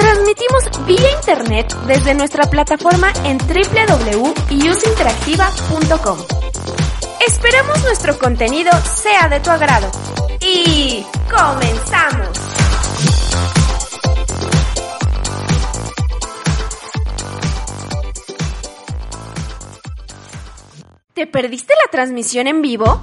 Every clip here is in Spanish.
Transmitimos vía internet desde nuestra plataforma en www.useinteractiva.com. Esperamos nuestro contenido sea de tu agrado. Y comenzamos. ¿Te perdiste la transmisión en vivo?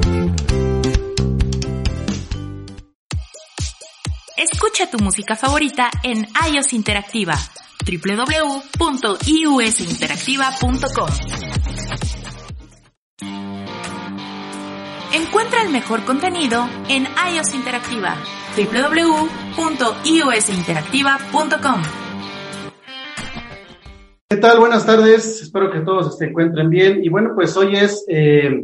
Escucha tu música favorita en iOS Interactiva www.iusinteractiva.com. Encuentra el mejor contenido en iOS Interactiva www.iusinteractiva.com. ¿Qué tal? Buenas tardes. Espero que todos se encuentren bien. Y bueno, pues hoy es eh,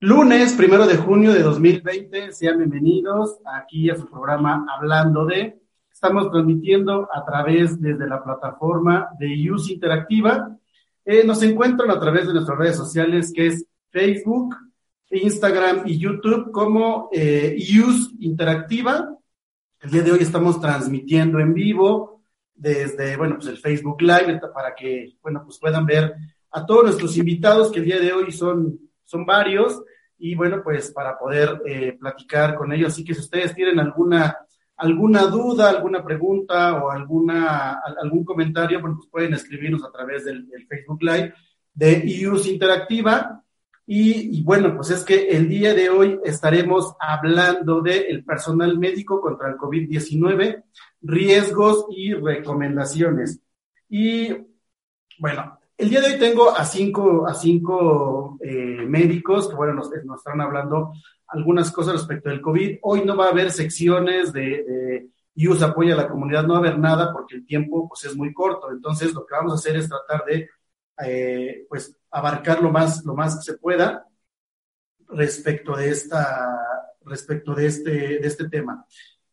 lunes, primero de junio de 2020. Sean bienvenidos aquí a su programa Hablando de. Estamos transmitiendo a través desde la plataforma de Use Interactiva. Eh, nos encuentran a través de nuestras redes sociales que es Facebook, Instagram y YouTube como eh, Use Interactiva. El día de hoy estamos transmitiendo en vivo desde, bueno, pues el Facebook Live para que, bueno, pues puedan ver a todos nuestros invitados que el día de hoy son, son varios y bueno, pues para poder eh, platicar con ellos. Así que si ustedes tienen alguna alguna duda, alguna pregunta o alguna, algún comentario, pues pueden escribirnos a través del, Facebook Live de IUS Interactiva. Y, bueno, pues es que el día de hoy estaremos hablando del el personal médico contra el COVID-19, riesgos y recomendaciones. Y bueno, el día de hoy tengo a cinco, a cinco eh, médicos que, bueno, nos, están hablando algunas cosas respecto del COVID. Hoy no va a haber secciones de, de IUS apoya a la comunidad, no va a haber nada porque el tiempo pues, es muy corto. Entonces, lo que vamos a hacer es tratar de eh, pues, abarcar lo más, lo más que se pueda respecto de, esta, respecto de, este, de este tema.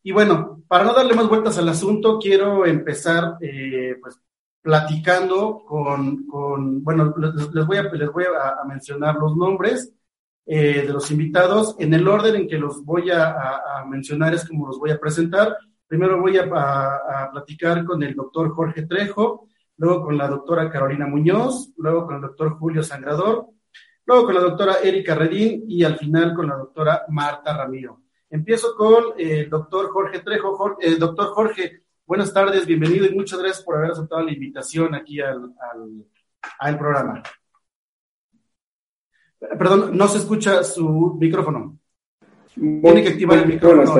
Y bueno, para no darle más vueltas al asunto, quiero empezar eh, pues, platicando con, con bueno, les, voy, a, les voy a mencionar los nombres. Eh, de los invitados. En el orden en que los voy a, mencionar es como los voy a presentar. Primero voy a, platicar con el doctor Jorge Trejo, luego con la doctora Carolina Muñoz, luego con el doctor Julio Sangrador, luego con la doctora Erika Redín y al final con la doctora Marta Ramiro. Empiezo con el doctor Jorge Trejo. el doctor Jorge, buenas tardes, bienvenido y muchas gracias por haber aceptado la invitación aquí al, al programa. Perdón, no se escucha su micrófono. Tiene que activar el micrófono.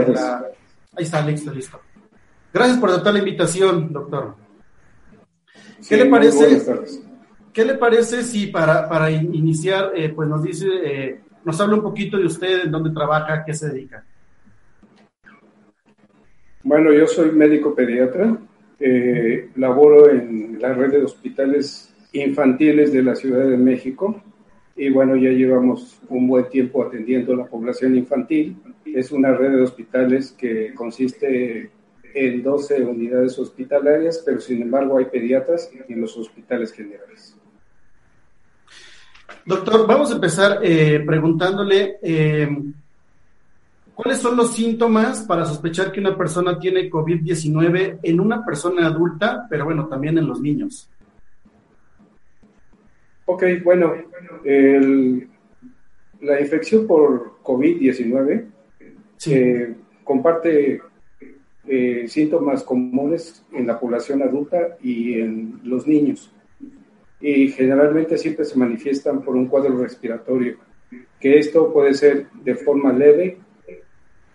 Ahí está, listo, listo. Gracias por aceptar la invitación, doctor. ¿Qué le parece? ¿Qué le parece si para, para iniciar, eh, pues nos dice, eh, nos habla un poquito de usted, en dónde trabaja, qué se dedica? Bueno, yo soy médico pediatra, eh, laboro en la red de hospitales infantiles de la Ciudad de México y bueno, ya llevamos un buen tiempo atendiendo la población infantil. Es una red de hospitales que consiste en 12 unidades hospitalarias, pero sin embargo hay pediatras en los hospitales generales. Doctor, vamos a empezar eh, preguntándole eh, cuáles son los síntomas para sospechar que una persona tiene COVID-19 en una persona adulta, pero bueno, también en los niños. Ok, bueno, la infección por COVID-19 eh, comparte eh, síntomas comunes en la población adulta y en los niños. Y generalmente siempre se manifiestan por un cuadro respiratorio, que esto puede ser de forma leve,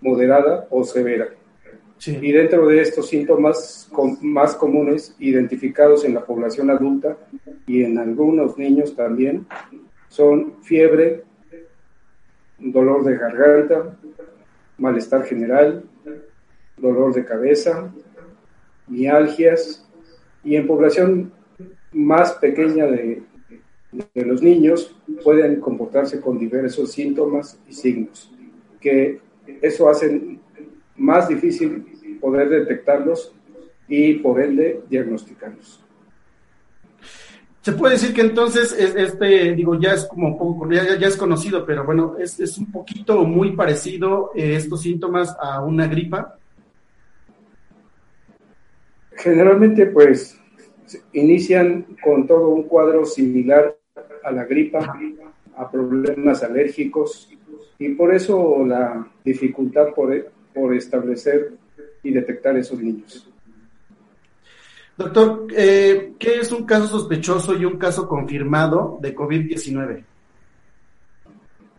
moderada o severa. Y dentro de estos síntomas más comunes identificados en la población adulta y en algunos niños también son fiebre, dolor de garganta, malestar general, dolor de cabeza, mialgias y en población más pequeña de, de los niños pueden comportarse con diversos síntomas y signos, que eso hace más difícil poder detectarlos y por ende diagnosticarlos. Se puede decir que entonces este, digo, ya es como poco, ya, ya es conocido, pero bueno, es, es un poquito muy parecido eh, estos síntomas a una gripa. Generalmente, pues, inician con todo un cuadro similar a la gripa, a problemas alérgicos, y por eso la dificultad por, por establecer y detectar esos niños. Doctor, eh, ¿qué es un caso sospechoso y un caso confirmado de COVID-19?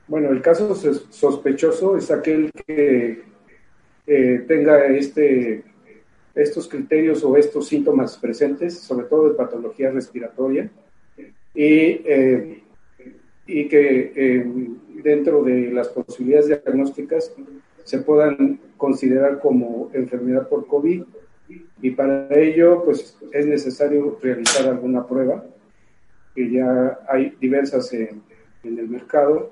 Bueno, el caso sospechoso es aquel que eh, tenga este, estos criterios o estos síntomas presentes, sobre todo de patología respiratoria, y, eh, y que dentro de las posibilidades diagnósticas se puedan considerar como enfermedad por COVID. Y para ello pues es necesario realizar alguna prueba que ya hay diversas en, el mercado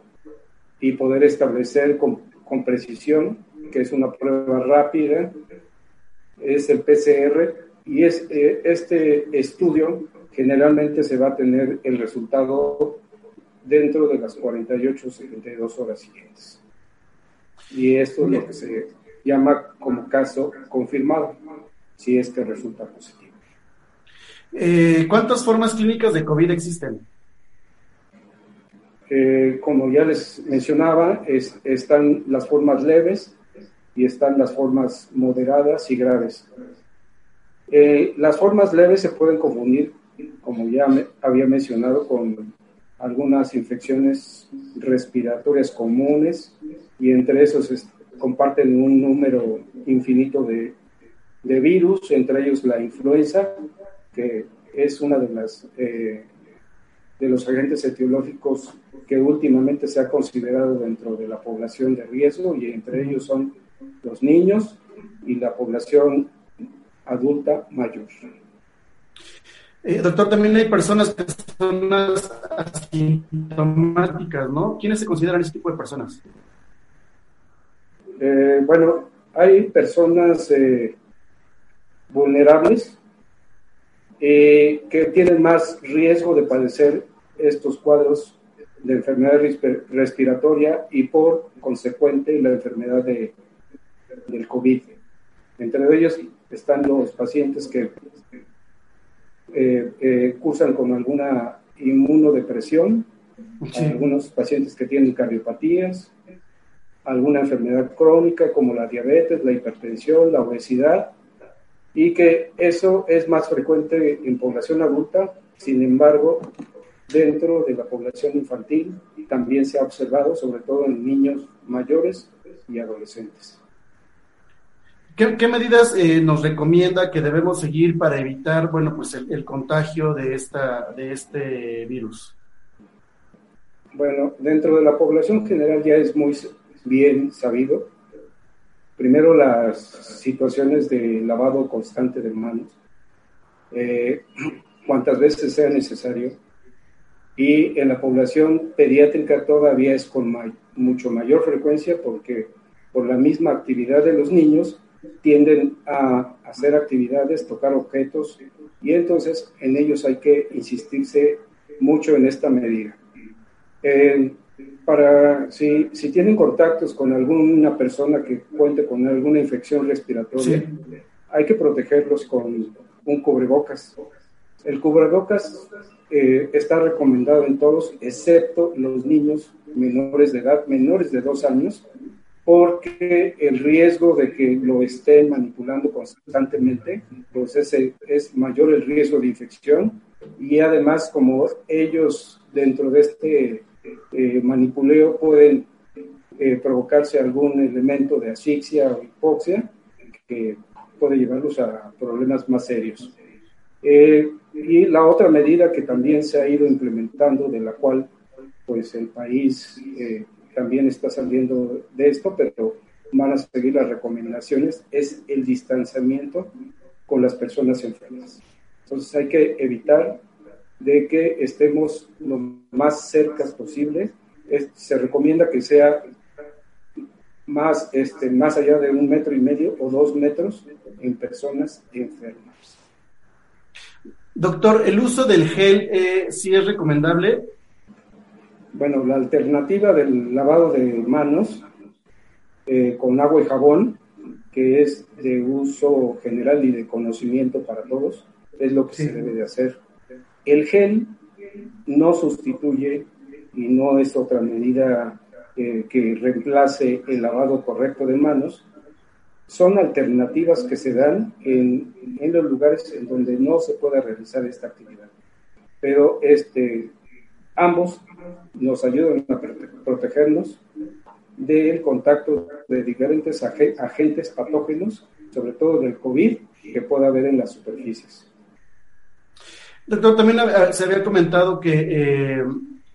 y poder establecer con, precisión que es una prueba rápida es el PCR y es eh, este estudio generalmente se va a tener el resultado dentro de las 48 o 72 horas siguientes. Y esto es lo que se llama como caso confirmado, si es que resulta positivo. Eh, ¿Cuántas formas clínicas de COVID existen? Eh, como ya les mencionaba, están las formas leves y están las formas moderadas y graves. Eh, las formas leves se pueden confundir, como ya había mencionado, con algunas infecciones respiratorias comunes y entre esos comparten un número infinito de, de, virus, entre ellos la influenza, que es una de las eh, de los agentes etiológicos que últimamente se ha considerado dentro de la población de riesgo y entre ellos son los niños y la población adulta mayor. Eh, doctor, también hay personas asintomáticas, ¿no? ¿Quiénes se consideran ese tipo de personas? Eh, bueno, hay personas eh, vulnerables que tienen más riesgo de padecer estos cuadros de enfermedad respiratoria y por consecuente la enfermedad de, del COVID. Entre ellos están los pacientes que eh, eh, cursan con alguna inmunodepresión, algunos pacientes que tienen cardiopatías, alguna enfermedad crónica como la diabetes, la hipertensión, la obesidad, y que eso es más frecuente en población adulta, sin embargo, dentro de la población infantil también se ha observado, sobre todo en niños mayores y adolescentes. ¿Qué, medidas eh, nos recomienda que debemos seguir para evitar, bueno, pues el, contagio de, esta, de este virus? Bueno, dentro de la población general ya es muy bien sabido. Primero, las situaciones de lavado constante de manos, eh, cuantas veces sea necesario. Y en la población pediátrica todavía es con mucho mayor frecuencia porque por la misma actividad de los niños tienden a hacer actividades, tocar objetos, y entonces en ellos hay que insistirse mucho en esta medida. Eh, para si, si, tienen contactos con alguna persona que cuente con alguna infección respiratoria, hay que protegerlos con un cubrebocas. El cubrebocas eh, está recomendado en todos, excepto los niños menores de edad, menores de dos años, porque el riesgo de que lo estén manipulando constantemente, pues ese es mayor el riesgo de infección y además como ellos dentro de este eh, manipuleo pueden eh, provocarse algún elemento de asfixia o hipoxia que puede llevarlos a problemas más serios. Eh, y la otra medida que también se ha ido implementando, de la cual pues el país eh, también está saliendo de esto, pero van a seguir las recomendaciones, es el distanciamiento con las personas enfermas. Entonces hay que evitar de que estemos lo más cercas posible. se recomienda que sea más, este, más allá de un metro y medio o dos metros en personas enfermas. Doctor, ¿el uso del gel eh, sí es recomendable? Bueno, la alternativa del lavado de manos eh, con agua y jabón, que es de uso general y de conocimiento para todos, es lo que se debe de hacer. El gel no sustituye y no es otra medida eh, que reemplace el lavado correcto de manos, son alternativas que se dan en, en, los lugares en donde no se pueda realizar esta actividad. Pero este, ambos nos ayudan a protegernos del contacto de diferentes agentes patógenos, sobre todo del COVID, que pueda haber en las superficies. Doctor, también se había comentado que eh,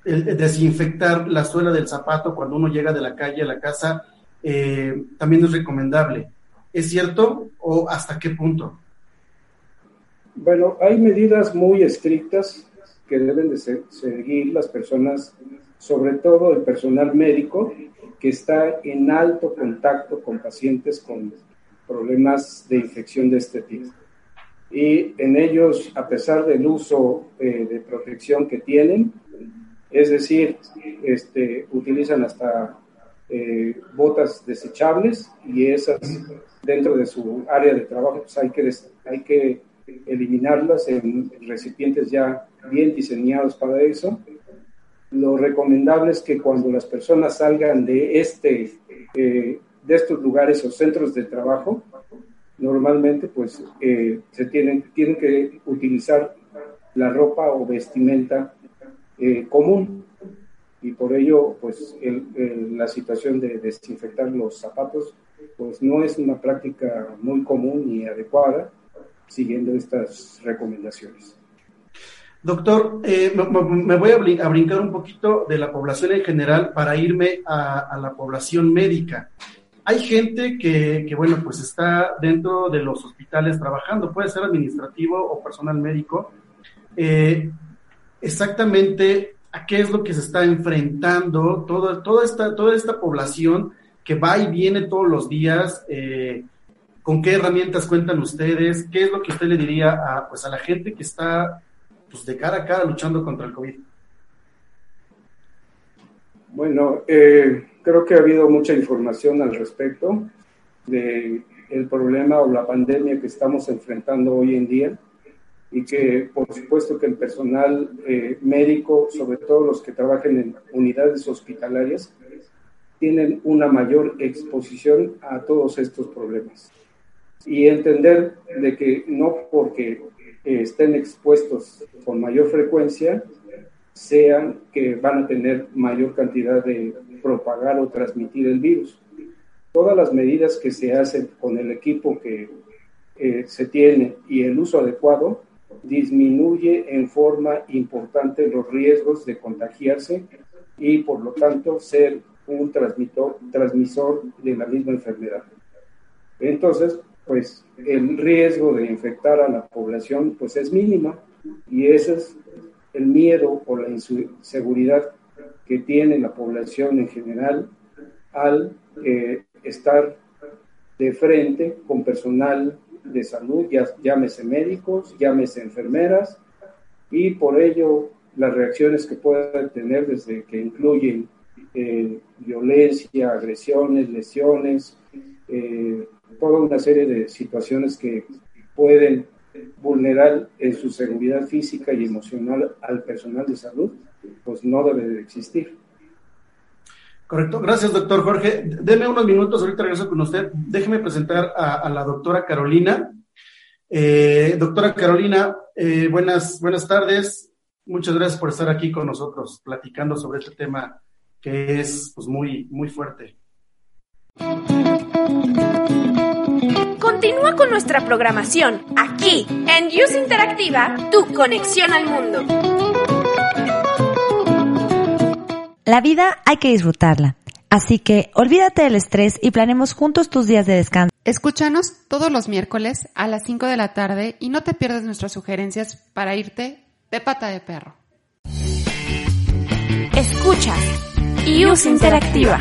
el desinfectar la suela del zapato cuando uno llega de la calle a la casa eh, también es recomendable. ¿Es cierto o hasta qué punto? Bueno, hay medidas muy estrictas que deben de seguir las personas, sobre todo el personal médico, que está en alto contacto con pacientes con problemas de infección de este tipo. Y en ellos, a pesar del uso eh, de protección que tienen, es decir, este, utilizan hasta eh, botas desechables y esas dentro de su área de trabajo pues hay que, hay que eliminarlas en recipientes ya bien diseñados para eso. Lo recomendable es que cuando las personas salgan de, este, eh, de estos lugares o centros de trabajo, normalmente pues eh, se tienen, tienen que utilizar la ropa o vestimenta común y por ello pues la situación de desinfectar los zapatos pues no es una práctica muy común ni adecuada siguiendo estas recomendaciones. Doctor, eh, me, voy a, brincar un poquito de la población en general para irme a, la población médica. Hay gente que, bueno, pues está dentro de los hospitales trabajando, puede ser administrativo o personal médico. Eh, exactamente a qué es lo que se está enfrentando toda, toda, esta, toda esta población que va y viene todos los días, eh, con qué herramientas cuentan ustedes, qué es lo que usted le diría a, pues, a la gente que está pues, de cara a cara luchando contra el COVID. Bueno, eh, creo que ha habido mucha información al respecto de el problema o la pandemia que estamos enfrentando hoy en día y que por supuesto que el personal eh, médico, sobre todo los que trabajan en unidades hospitalarias, tienen una mayor exposición a todos estos problemas. Y entender de que no porque estén expuestos con mayor frecuencia, sean que van a tener mayor cantidad de propagar o transmitir el virus. Todas las medidas que se hacen con el equipo que eh, se tiene y el uso adecuado disminuye en forma importante los riesgos de contagiarse y por lo tanto ser un transmisor de la misma enfermedad. Entonces, pues el riesgo de infectar a la población pues es mínima. Y ese es el miedo o la inseguridad que tiene la población en general al eh, estar de frente con personal de salud, llámese médicos, llámese enfermeras, y por ello las reacciones que pueden tener desde que incluyen eh, violencia, agresiones, lesiones, eh, toda una serie de situaciones que pueden vulnerar en su seguridad física y emocional al personal de salud, pues no debe de existir. Correcto. Gracias, doctor Jorge. Deme unos minutos, ahorita regreso con usted. Déjeme presentar a, la doctora Carolina. Eh, doctora Carolina, eh, buenas, buenas tardes. Muchas gracias por estar aquí con nosotros platicando sobre este tema que es pues, muy, muy fuerte. Continúa con nuestra programación aquí en Use Interactiva, tu conexión al mundo. La vida hay que disfrutarla. Así que olvídate del estrés y planemos juntos tus días de descanso. Escúchanos todos los miércoles a las 5 de la tarde y no te pierdas nuestras sugerencias para irte de pata de perro. Escucha Use Interactiva.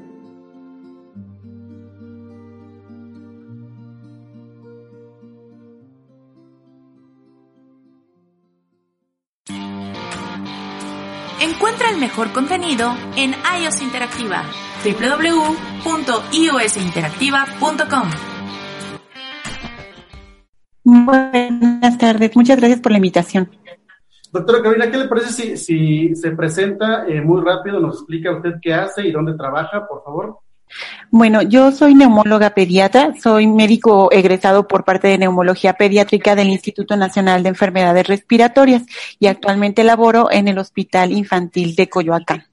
Mejor contenido en iOS Interactiva, www.iosinteractiva.com. Buenas tardes, muchas gracias por la invitación. Doctora Carolina, ¿qué le parece si, si se presenta eh, muy rápido, nos explica usted qué hace y dónde trabaja, por favor? Bueno, yo soy neumóloga pediatra, soy médico egresado por parte de neumología pediátrica del Instituto Nacional de Enfermedades Respiratorias y actualmente laboro en el Hospital Infantil de Coyoacán.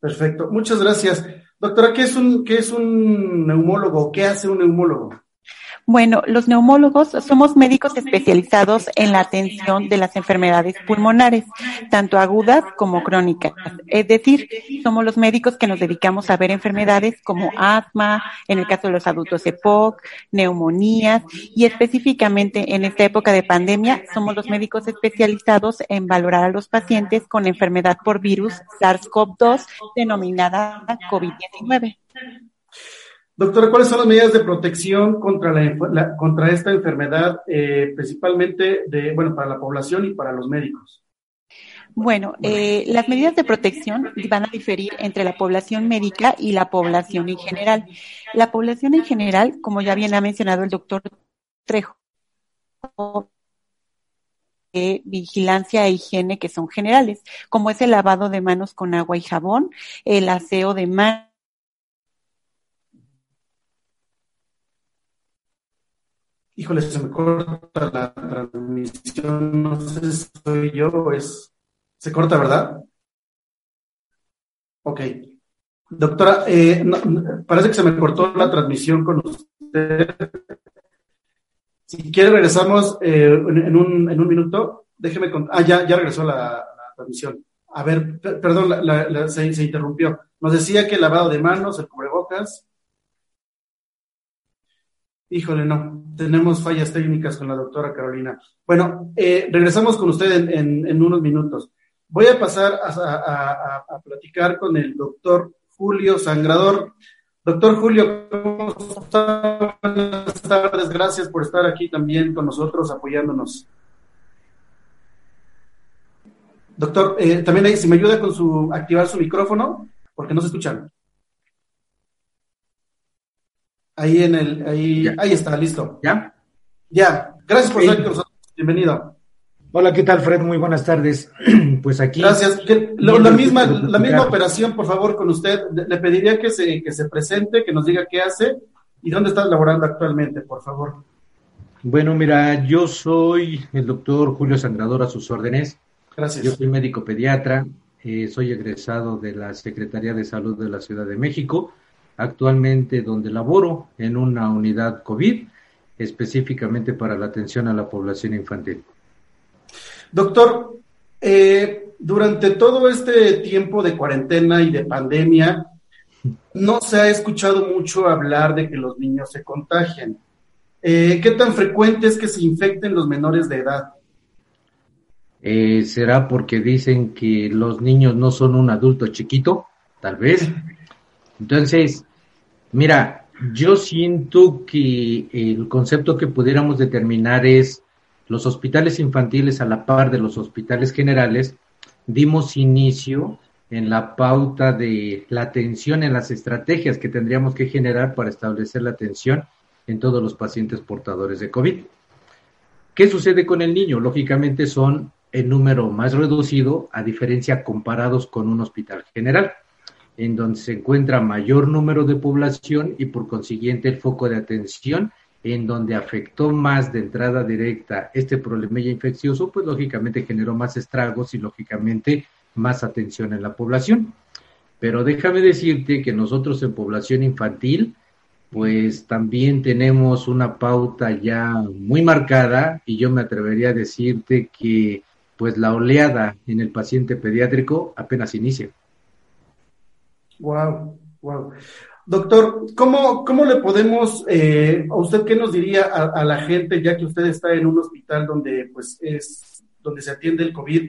Perfecto, muchas gracias. Doctora, ¿qué es un, qué es un neumólogo? ¿Qué hace un neumólogo? Bueno, los neumólogos somos médicos especializados en la atención de las enfermedades pulmonares, tanto agudas como crónicas. Es decir, somos los médicos que nos dedicamos a ver enfermedades como asma, en el caso de los adultos EPOC, neumonías y específicamente en esta época de pandemia somos los médicos especializados en valorar a los pacientes con enfermedad por virus SARS-CoV-2 denominada COVID-19. Doctora, ¿cuáles son las medidas de protección contra, la, contra esta enfermedad, eh, principalmente de, bueno, para la población y para los médicos? Bueno, eh, las medidas de protección van a diferir entre la población médica y la población en general. La población en general, como ya bien ha mencionado el doctor Trejo, eh, vigilancia e higiene que son generales, como es el lavado de manos con agua y jabón, el aseo de manos, Híjole, se me corta la transmisión, no sé si soy yo o es... Se corta, ¿verdad? Ok. Doctora, eh, parece que se me cortó la transmisión con usted. Si quiere, regresamos eh, en, un, en, un, minuto. Déjeme contar. Ah, ya, ya regresó la, transmisión. A ver, perdón, se, se interrumpió. Nos decía que el lavado de manos, el cubrebocas, Híjole, no, tenemos fallas técnicas con la doctora Carolina. Bueno, eh, regresamos con usted en, unos minutos. Voy a pasar a, platicar con el doctor Julio Sangrador. Doctor Julio, ¿cómo está? Buenas tardes, gracias por estar aquí también con nosotros apoyándonos. Doctor, eh, también ahí, si me ayuda con su activar su micrófono, porque no se escuchan. Ahí en el, ahí, ahí está, listo. ¿Ya? Ya. Gracias por estar con nosotros. Bienvenido. Hola, ¿qué tal, Fred? Muy buenas tardes. pues aquí. Gracias. La, misma, la misma operación, por favor, con usted. Le pediría que se, que se presente, que nos diga qué hace y dónde está laborando actualmente, por favor. Bueno, mira, yo soy el doctor Julio Sangrador a sus órdenes. Gracias. Yo soy médico pediatra, eh, soy egresado de la Secretaría de Salud de la Ciudad de México actualmente donde laboro en una unidad COVID específicamente para la atención a la población infantil. Doctor, Eh, durante todo este tiempo de cuarentena y de pandemia, no se ha escuchado mucho hablar de que los niños se contagian. Eh, ¿Qué tan frecuente es que se infecten los menores de edad? Eh, ¿Será porque dicen que los niños no son un adulto chiquito? Tal vez. Entonces, mira, yo siento que el concepto que pudiéramos determinar es los hospitales infantiles a la par de los hospitales generales, dimos inicio en la pauta de la atención, en las estrategias que tendríamos que generar para establecer la atención en todos los pacientes portadores de COVID. ¿Qué sucede con el niño? Lógicamente son en número más reducido, a diferencia comparados con un hospital general, en donde se encuentra mayor número de población y por consiguiente el foco de atención en donde afectó más de entrada directa este problema infeccioso, pues lógicamente generó más estragos y lógicamente más atención en la población. Pero déjame decirte que nosotros en población infantil, pues también tenemos una pauta ya muy marcada y yo me atrevería a decirte que pues la oleada en el paciente pediátrico apenas inicia. Wow, wow. Doctor, ¿cómo, cómo le podemos, eh, a usted qué nos diría a, la gente, ya que usted está en un hospital donde pues es, donde se atiende el COVID,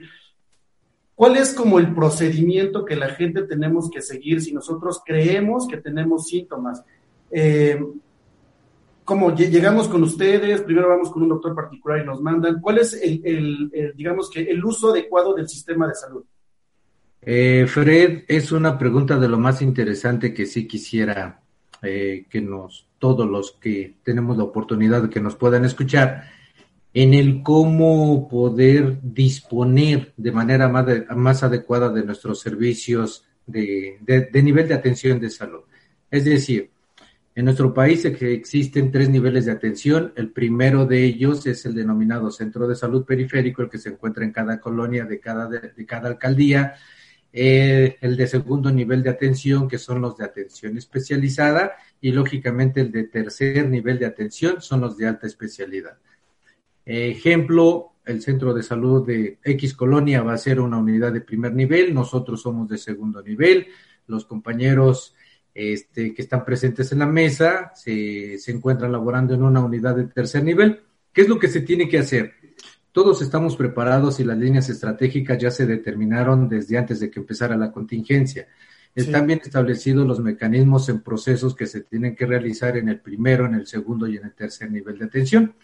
¿cuál es como el procedimiento que la gente tenemos que seguir si nosotros creemos que tenemos síntomas? Eh, ¿Cómo llegamos con ustedes? Primero vamos con un doctor particular y nos mandan. ¿Cuál es el, el digamos que, el uso adecuado del sistema de salud? Eh, Fred, es una pregunta de lo más interesante que sí quisiera eh, que nos, todos los que tenemos la oportunidad de que nos puedan escuchar, en el cómo poder disponer de manera más, más adecuada de nuestros servicios de, de, nivel de atención de salud. Es decir, en nuestro país existen tres niveles de atención. El primero de ellos es el denominado Centro de Salud Periférico, el que se encuentra en cada colonia de cada, de cada alcaldía eh, el de segundo nivel de atención, que son los de atención especializada, y lógicamente el de tercer nivel de atención son los de alta especialidad. ejemplo, el centro de salud de X Colonia va a ser una unidad de primer nivel, nosotros somos de segundo nivel, los compañeros este, que están presentes en la mesa se, se encuentran laborando en una unidad de tercer nivel. ¿Qué es lo que se tiene que hacer? Todos estamos preparados y las líneas estratégicas ya se determinaron desde antes de que empezara la contingencia. Están bien establecidos los mecanismos en procesos que se tienen que realizar en el primero, en el segundo y en el tercer nivel de atención.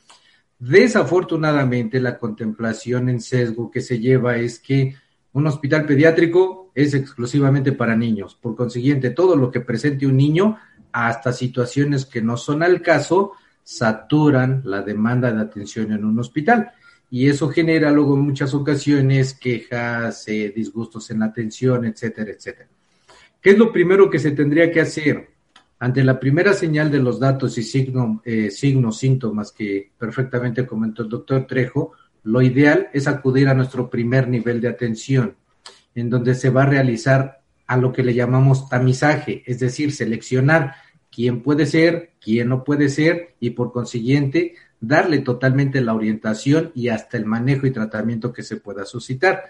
Desafortunadamente, la contemplación en sesgo que se lleva es que un hospital pediátrico es exclusivamente para niños. Por consiguiente, todo lo que presente un niño, hasta situaciones que no son al caso, saturan la demanda de atención en un hospital y eso genera luego en muchas ocasiones quejas, eh, disgustos en la atención, etcétera, etcétera. ¿Qué es lo primero que se tendría que hacer? Ante la primera señal de los datos y signo, eh, signos, síntomas que perfectamente comentó el doctor Trejo, lo ideal es acudir a nuestro primer nivel de atención, en donde se va a realizar a lo que le llamamos tamizaje, es decir, seleccionar quién puede ser, quién no puede ser y por consiguiente darle totalmente la orientación y hasta el manejo y tratamiento que se pueda suscitar.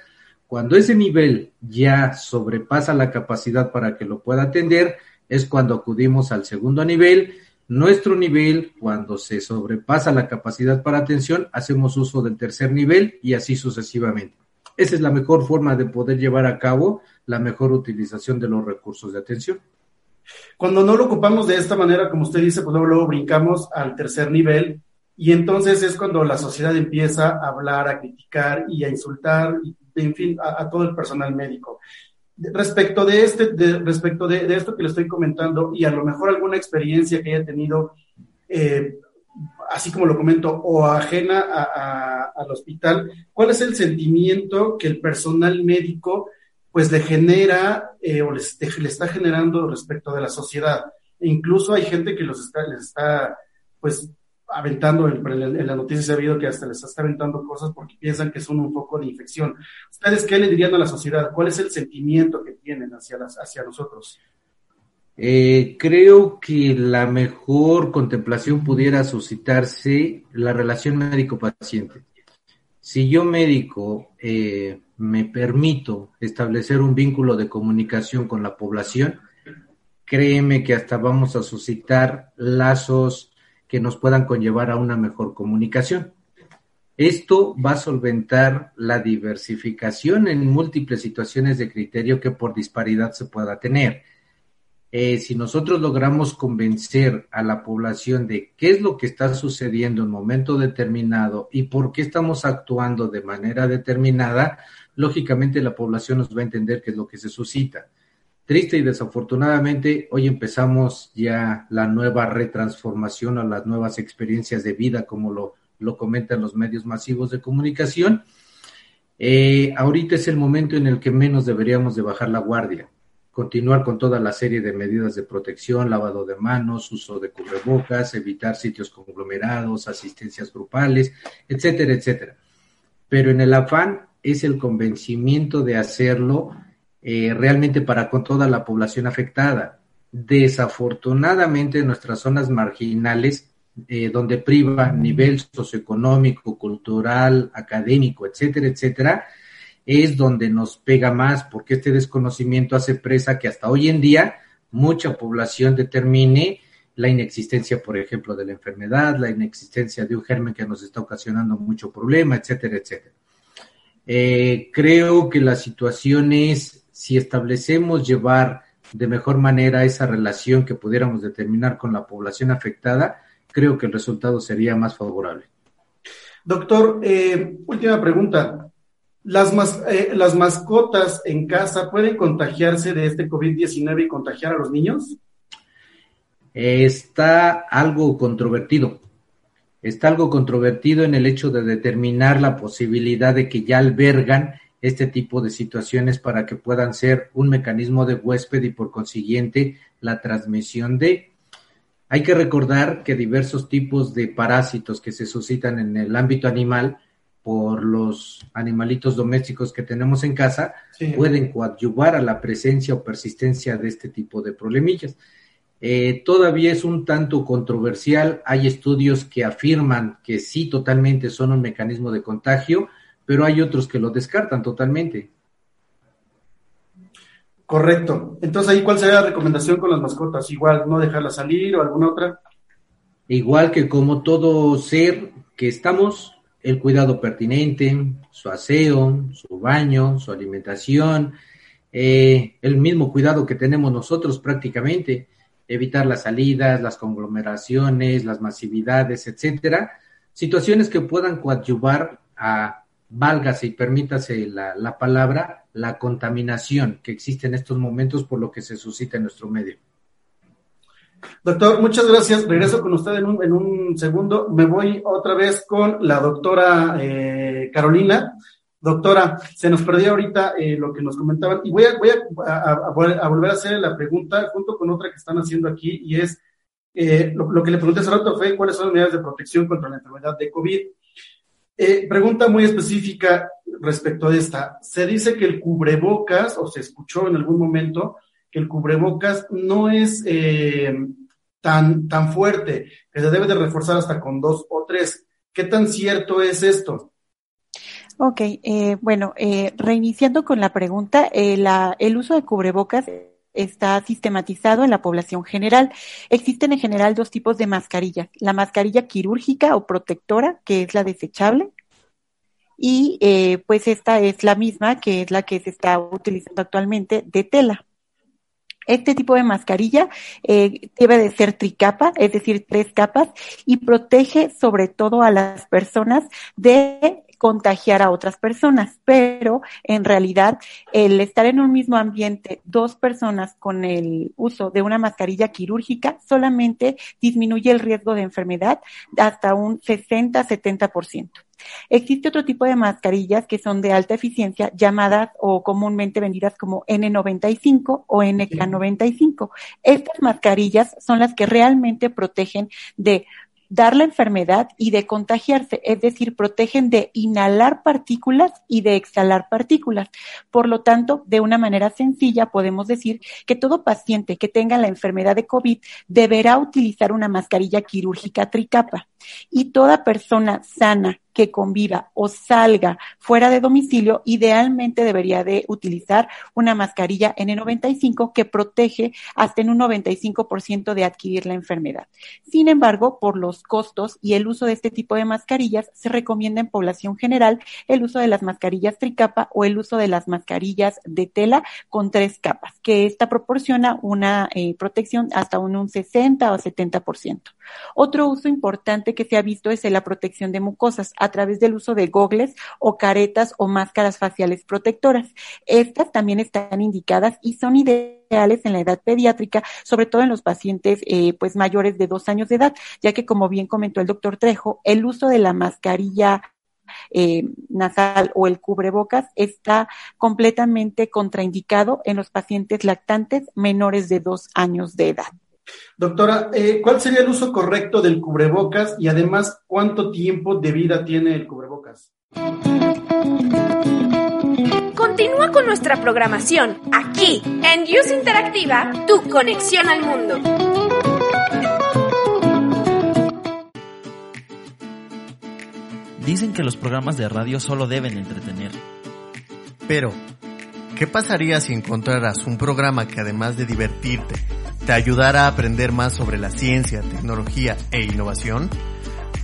Cuando ese nivel ya sobrepasa la capacidad para que lo pueda atender, es cuando acudimos al segundo nivel. Nuestro nivel, cuando se sobrepasa la capacidad para atención, hacemos uso del tercer nivel y así sucesivamente. Esa es la mejor forma de poder llevar a cabo la mejor utilización de los recursos de atención. Cuando no lo ocupamos de esta manera, como usted dice, pues luego, brincamos al tercer nivel y entonces es cuando la sociedad empieza a hablar, a criticar y a insultar, en fin, a, todo el personal médico. Respecto de este, respecto de, esto que le estoy comentando y a lo mejor alguna experiencia que haya tenido, eh, así como lo comento, o ajena al hospital, ¿cuál es el sentimiento que el personal médico pues le genera eh, o les, le está generando respecto de la sociedad? E incluso hay gente que los está, les está pues aventando, en, la noticia se ha habido que hasta les está aventando cosas porque piensan que son un poco de infección. ¿Ustedes qué le dirían a la sociedad? ¿Cuál es el sentimiento que tienen hacia, las, hacia nosotros? Eh, creo que la mejor contemplación pudiera suscitarse la relación médico-paciente. Si yo médico eh, me permito establecer un vínculo de comunicación con la población, créeme que hasta vamos a suscitar lazos que nos puedan conllevar a una mejor comunicación. Esto va a solventar la diversificación en múltiples situaciones de criterio que por disparidad se pueda tener. Eh, si nosotros logramos convencer a la población de qué es lo que está sucediendo en un momento determinado y por qué estamos actuando de manera determinada, lógicamente la población nos va a entender qué es lo que se suscita. Triste y desafortunadamente, hoy empezamos ya la nueva retransformación a las nuevas experiencias de vida, como lo, lo comentan los medios masivos de comunicación. Eh, ahorita es el momento en el que menos deberíamos de bajar la guardia continuar con toda la serie de medidas de protección, lavado de manos, uso de cubrebocas, evitar sitios conglomerados, asistencias grupales, etcétera, etcétera. Pero en el afán es el convencimiento de hacerlo eh, realmente para con toda la población afectada. Desafortunadamente en nuestras zonas marginales, eh, donde priva nivel socioeconómico, cultural, académico, etcétera, etcétera, es donde nos pega más, porque este desconocimiento hace presa que hasta hoy en día mucha población determine la inexistencia, por ejemplo, de la enfermedad, la inexistencia de un germen que nos está ocasionando mucho problema, etcétera, etcétera. Eh, creo que la situación es, si establecemos llevar de mejor manera esa relación que pudiéramos determinar con la población afectada, creo que el resultado sería más favorable. Doctor, eh, última pregunta. Las, eh, ¿Las mascotas en casa pueden contagiarse de este COVID-19 y contagiar a los niños? Está algo controvertido. Está algo controvertido en el hecho de determinar la posibilidad de que ya albergan este tipo de situaciones para que puedan ser un mecanismo de huésped y por consiguiente la transmisión de. Hay que recordar que diversos tipos de parásitos que se suscitan en el ámbito animal por los animalitos domésticos que tenemos en casa, pueden coadyuvar a la presencia o persistencia de este tipo de problemillas. Eh, todavía es un tanto controversial, hay estudios que afirman que sí totalmente son un mecanismo de contagio, pero hay otros que lo descartan totalmente. Correcto. Entonces, ahí, ¿cuál sería la recomendación con las mascotas? Igual, no dejarlas salir o alguna otra. Igual que como todo ser que estamos, el cuidado pertinente, su aseo, su baño, su alimentación, eh, el mismo cuidado que tenemos nosotros prácticamente, evitar las salidas, las conglomeraciones, las masividades, etcétera, situaciones que puedan coadyuvar a, válgase y permítase la, la palabra, la contaminación que existe en estos momentos por lo que se suscita en nuestro medio. Doctor, muchas gracias. Regreso con usted en un, en un segundo. Me voy otra vez con la doctora eh, Carolina. Doctora, se nos perdió ahorita eh, lo que nos comentaban y voy, a, voy a, volver a hacer la pregunta junto con otra que están haciendo aquí y es eh, lo, que le pregunté hace rato fue cuáles son las medidas de protección contra la enfermedad de COVID. Pregunta muy específica respecto a esta. Se dice que el cubrebocas, o se escuchó en algún momento, que el cubrebocas no es eh, tan, tan fuerte, que se debe de reforzar hasta con dos o tres. ¿Qué tan cierto es esto? Ok, eh, bueno, eh, reiniciando con la pregunta, el uso de cubrebocas está sistematizado en la población general. Existen en general dos tipos de mascarillas, la mascarilla quirúrgica o protectora, que es la desechable, y pues esta es la misma, que es la que se está utilizando actualmente de tela. Este tipo de mascarilla eh, debe de ser tricapa, es decir, tres capas, y protege sobre todo a las personas de contagiar a otras personas, pero en realidad el estar en un mismo ambiente, dos personas con el uso de una mascarilla quirúrgica solamente disminuye el riesgo de enfermedad hasta un 60-70%. Existe otro tipo de mascarillas que son de alta eficiencia, llamadas o comúnmente vendidas como N95 o NK95. Estas mascarillas son las que realmente protegen de dar la enfermedad y de contagiarse, es decir, protegen de inhalar partículas y de exhalar partículas. Por lo tanto, de una manera sencilla podemos decir que todo paciente que tenga la enfermedad de COVID deberá utilizar una mascarilla quirúrgica tricapa. Y toda persona sana que conviva o salga fuera de domicilio, idealmente debería de utilizar una mascarilla N95 que protege hasta en un 95% de adquirir la enfermedad. Sin embargo, por los costos y el uso de este tipo de mascarillas, se recomienda en población general el uso de las mascarillas tricapa o el uso de las mascarillas de tela con tres capas, que esta proporciona una eh, protección hasta un, un 60 o 70%. Otro uso importante que se ha visto es la protección de mucosas a través del uso de gogles o caretas o máscaras faciales protectoras. Estas también están indicadas y son ideales en la edad pediátrica, sobre todo en los pacientes eh, pues mayores de dos años de edad, ya que como bien comentó el doctor Trejo, el uso de la mascarilla eh, nasal o el cubrebocas está completamente contraindicado en los pacientes lactantes menores de dos años de edad. Doctora, eh, ¿cuál sería el uso correcto del cubrebocas y además cuánto tiempo de vida tiene el cubrebocas? Continúa con nuestra programación aquí en Use Interactiva, tu conexión al mundo. Dicen que los programas de radio solo deben entretener. Pero, ¿qué pasaría si encontraras un programa que además de divertirte, te ayudará a aprender más sobre la ciencia, tecnología e innovación?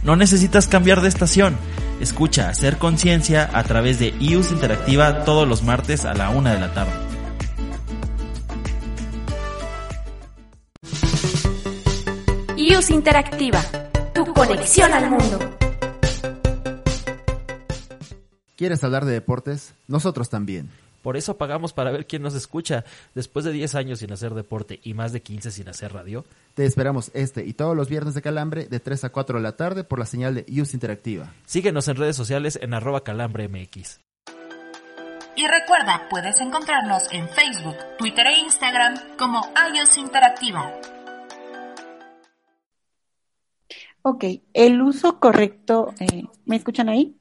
No necesitas cambiar de estación. Escucha Hacer Conciencia a través de IUS Interactiva todos los martes a la una de la tarde. IUS Interactiva, tu conexión al mundo. ¿Quieres hablar de deportes? Nosotros también. Por eso pagamos para ver quién nos escucha. Después de 10 años sin hacer deporte y más de 15 sin hacer radio. Te esperamos este y todos los viernes de Calambre de 3 a 4 de la tarde por la señal de Use Interactiva. Síguenos en redes sociales en arroba calambremx. Y recuerda, puedes encontrarnos en Facebook, Twitter e Instagram como iOS Interactiva. Ok, el uso correcto, eh, ¿me escuchan ahí?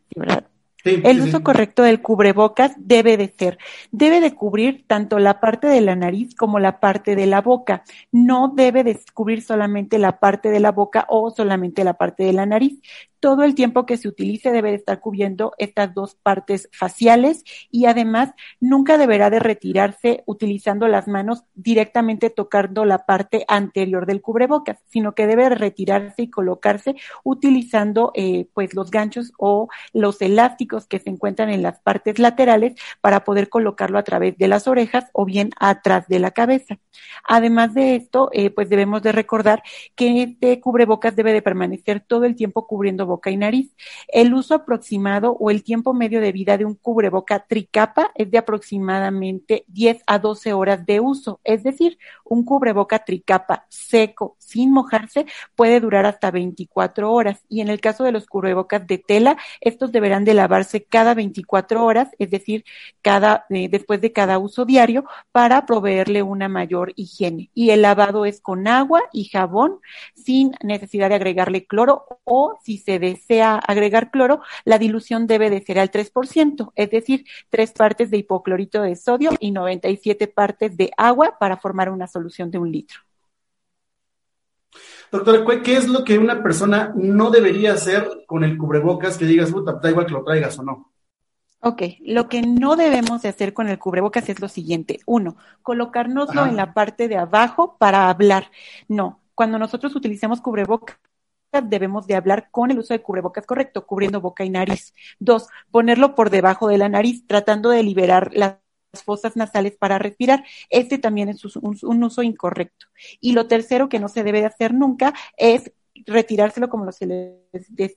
El uso correcto del cubrebocas debe de ser, debe de cubrir tanto la parte de la nariz como la parte de la boca. No debe de cubrir solamente la parte de la boca o solamente la parte de la nariz todo el tiempo que se utilice debe de estar cubriendo estas dos partes faciales y además nunca deberá de retirarse utilizando las manos directamente tocando la parte anterior del cubrebocas, sino que debe retirarse y colocarse utilizando eh, pues los ganchos o los elásticos que se encuentran en las partes laterales para poder colocarlo a través de las orejas o bien atrás de la cabeza. Además de esto, eh, pues debemos de recordar que este cubrebocas debe de permanecer todo el tiempo cubriendo boca y nariz. El uso aproximado o el tiempo medio de vida de un cubreboca tricapa es de aproximadamente 10 a 12 horas de uso. Es decir, un cubreboca tricapa seco, sin mojarse, puede durar hasta 24 horas. Y en el caso de los cubrebocas de tela, estos deberán de lavarse cada 24 horas, es decir, cada, eh, después de cada uso diario, para proveerle una mayor higiene. Y el lavado es con agua y jabón, sin necesidad de agregarle cloro o si se desea agregar cloro, la dilución debe de ser al 3%, es decir, tres partes de hipoclorito de sodio y 97 partes de agua para formar una solución de un litro. Doctora, ¿qué es lo que una persona no debería hacer con el cubrebocas que digas, puta, da igual que lo traigas o no? Ok, lo que no debemos de hacer con el cubrebocas es lo siguiente. Uno, colocárnoslo en la parte de abajo para hablar. No, cuando nosotros utilicemos cubrebocas, debemos de hablar con el uso de cubrebocas correcto, cubriendo boca y nariz. Dos, ponerlo por debajo de la nariz, tratando de liberar las fosas nasales para respirar. Este también es un, uso incorrecto. Y lo tercero que no se debe de hacer nunca es retirárselo como se le,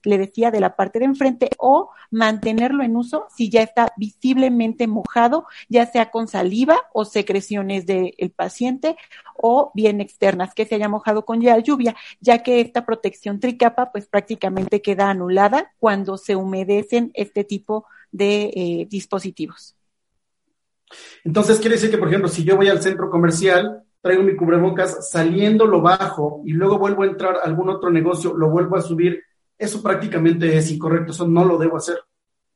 decía de la parte de enfrente o mantenerlo en uso si ya está visiblemente mojado, ya sea con saliva o secreciones del paciente o bien externas que se haya mojado con ya lluvia, ya que esta protección tricapa pues prácticamente queda anulada cuando se humedecen este tipo de eh, dispositivos. Entonces quiere decir que, por ejemplo, si yo voy al centro comercial, traigo mi cubrebocas, saliendo lo bajo y luego vuelvo a entrar a algún otro negocio, lo vuelvo a subir, eso prácticamente es incorrecto, eso no lo debo hacer.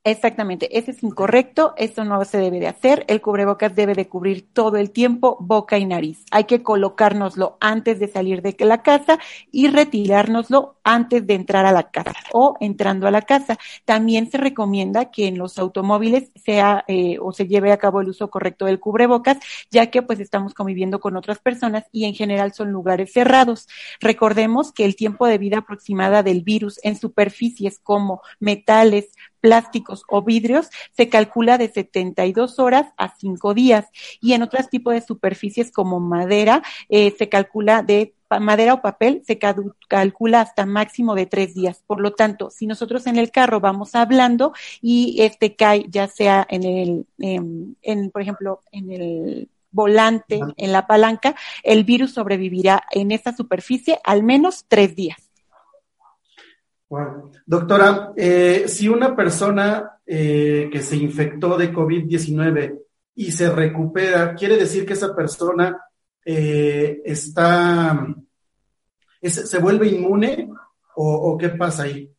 Exactamente, ese es incorrecto, esto no se debe de hacer, el cubrebocas debe de cubrir todo el tiempo boca y nariz. Hay que colocárnoslo antes de salir de la casa y retirárnoslo antes de entrar a la casa o entrando a la casa. También se recomienda que en los automóviles sea eh, o se lleve a cabo el uso correcto del cubrebocas, ya que pues estamos conviviendo con otras personas y en general son lugares cerrados. Recordemos que el tiempo de vida aproximada del virus en superficies como metales, plásticos o vidrios se calcula de 72 horas a 5 días y en otros tipos de superficies como madera eh, se calcula de madera o papel se calcula hasta máximo de tres días. Por lo tanto, si nosotros en el carro vamos hablando y este cae ya sea en el, en, por ejemplo, en el volante, en la palanca, el virus sobrevivirá en esa superficie al menos tres días. Doctora, eh, si una persona eh, que se infectó de COVID-19 y se recupera, ¿quiere decir que esa persona eh, está, se vuelve inmune o, qué pasa ahí?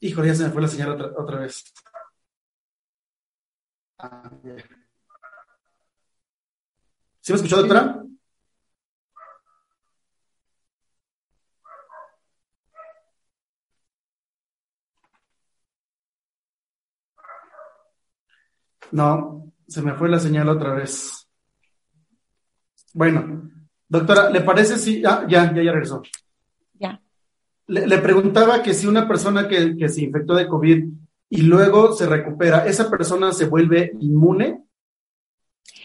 Híjole, ya se me fue la señal otra, otra vez. Ah, ¿Sí me escuchó, doctora? No, se me fue la señal otra vez. Bueno, doctora, ¿le parece si... Ah, ya, ya, ya regresó. Ya. Le, preguntaba que si una persona que, que se infectó de COVID y luego se recupera, ¿esa persona se vuelve inmune?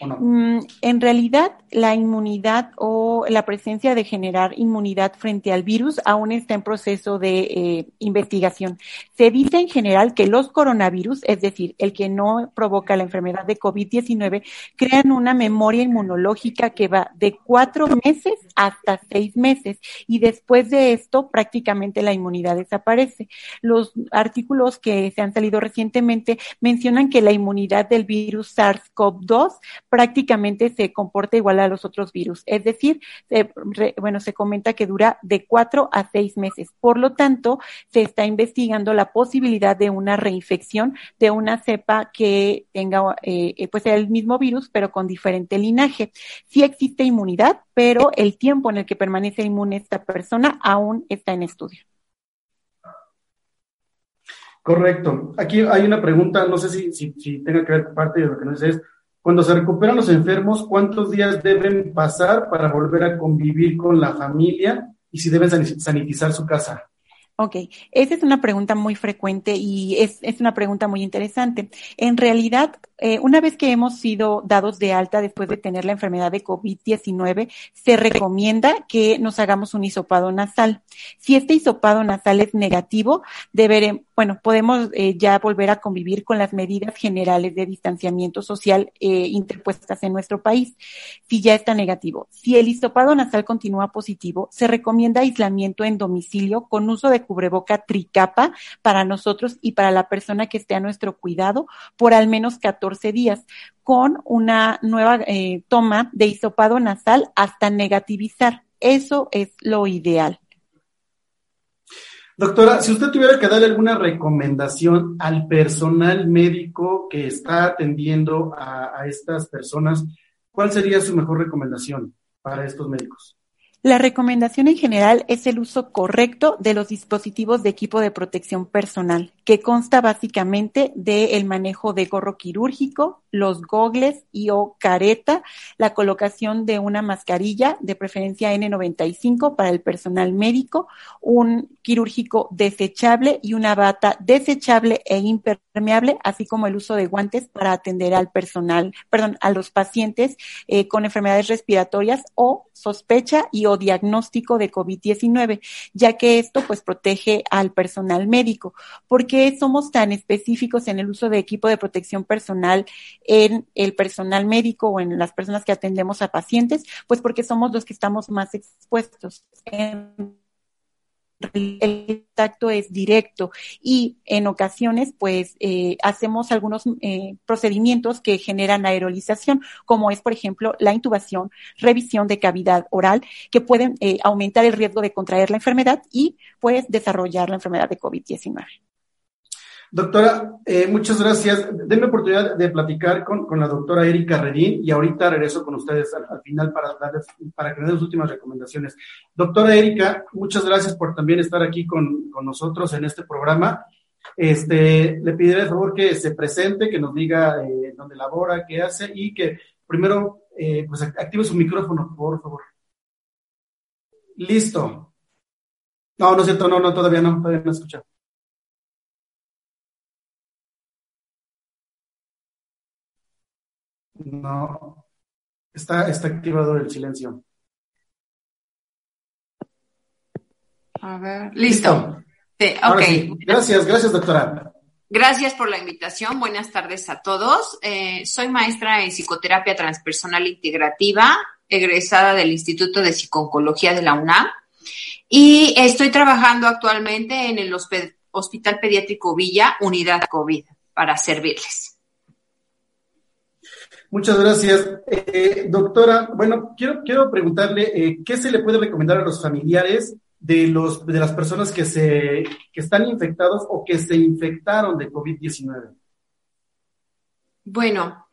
Mm, en realidad, la inmunidad o la presencia de generar inmunidad frente al virus aún está en proceso de eh, investigación. Se dice en general que los coronavirus, es decir, el que no provoca la enfermedad de COVID-19, crean una memoria inmunológica que va de cuatro meses hasta seis meses y después de esto prácticamente la inmunidad desaparece. Los artículos que se han salido recientemente mencionan que la inmunidad del virus SARS-CoV-2 prácticamente se comporta igual a los otros virus. Es decir, bueno, se comenta que dura de cuatro a seis meses. Por lo tanto, se está investigando la posibilidad de una reinfección de una cepa que tenga, eh, eh, pues, el mismo virus, pero con diferente linaje. Sí existe inmunidad, pero el tiempo en el que permanece inmune esta persona aún está en estudio. Correcto. Aquí hay una pregunta, no sé si, tenga que ver parte de lo que nos dice es, cuando se recuperan los enfermos, ¿cuántos días deben pasar para volver a convivir con la familia y si deben sanitizar su casa? Ok, esa es una pregunta muy frecuente y es, es una pregunta muy interesante. En realidad, eh, una vez que hemos sido dados de alta después de tener la enfermedad de COVID-19, se recomienda que nos hagamos un hisopado nasal. Si este hisopado nasal es negativo, deberemos, bueno, podemos eh, ya volver a convivir con las medidas generales de distanciamiento social eh, interpuestas en nuestro país. Si ya está negativo. Si el hisopado nasal continúa positivo, se recomienda aislamiento en domicilio con uso de cubreboca tricapa para nosotros y para la persona que esté a nuestro cuidado por al menos 14 días con una nueva eh, toma de hisopado nasal hasta negativizar. Eso es lo ideal. Doctora, si usted tuviera que darle alguna recomendación al personal médico que está atendiendo a estas personas, ¿cuál sería su mejor recomendación para estos médicos? La recomendación en general es el uso correcto de los dispositivos de equipo de protección personal, que consta básicamente del manejo de gorro quirúrgico, los gogles y o careta, la colocación de una mascarilla, de preferencia N95 para el personal médico, un quirúrgico desechable y una bata desechable e impermeable, así como el uso de guantes para atender al personal, perdón, a los pacientes eh, con enfermedades respiratorias o sospecha y o diagnóstico de COVID-19, ya que esto pues protege al personal médico. ¿Por qué somos tan específicos en el uso de equipo de protección personal en el personal médico o en las personas que atendemos a pacientes? Pues porque somos los que estamos más expuestos. El contacto es directo y en ocasiones pues eh, hacemos algunos eh, procedimientos que generan aerolización, como es por ejemplo la intubación, revisión de cavidad oral, que pueden eh, aumentar el riesgo de contraer la enfermedad y pues desarrollar la enfermedad de COVID-19. Doctora, eh, muchas gracias. Denme oportunidad de platicar con, con, la doctora Erika Redín y ahorita regreso con ustedes al, al final para, darles, para que den sus últimas recomendaciones. Doctora Erika, muchas gracias por también estar aquí con, con nosotros en este programa. Este, le pediré de favor que se presente, que nos diga eh, dónde labora, qué hace y que primero eh, pues active su micrófono, por favor. Listo. No, no es cierto, no, no, todavía no, todavía no escucha. No, está, está activado el silencio. A ver, listo. Ok. Sí. Gracias, gracias, doctora. Gracias por la invitación. Buenas tardes a todos. Eh, soy maestra en psicoterapia transpersonal integrativa, egresada del Instituto de Psiconcología de la UNAM. Y estoy trabajando actualmente en el Hospital Pediátrico Villa, Unidad COVID, para servirles. Muchas gracias. Eh, doctora, bueno, quiero, quiero preguntarle, eh, ¿qué se le puede recomendar a los familiares de, los, de las personas que, se, que están infectados o que se infectaron de COVID-19? Bueno,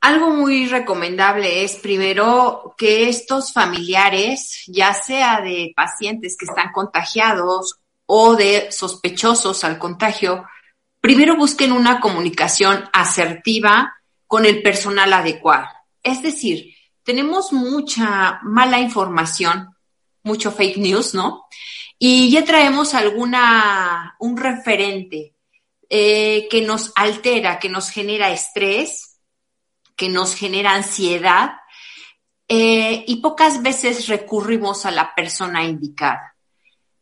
algo muy recomendable es primero que estos familiares, ya sea de pacientes que están contagiados o de sospechosos al contagio, primero busquen una comunicación asertiva con el personal adecuado. Es decir, tenemos mucha mala información, mucho fake news, ¿no? Y ya traemos alguna, un referente eh, que nos altera, que nos genera estrés, que nos genera ansiedad, eh, y pocas veces recurrimos a la persona indicada.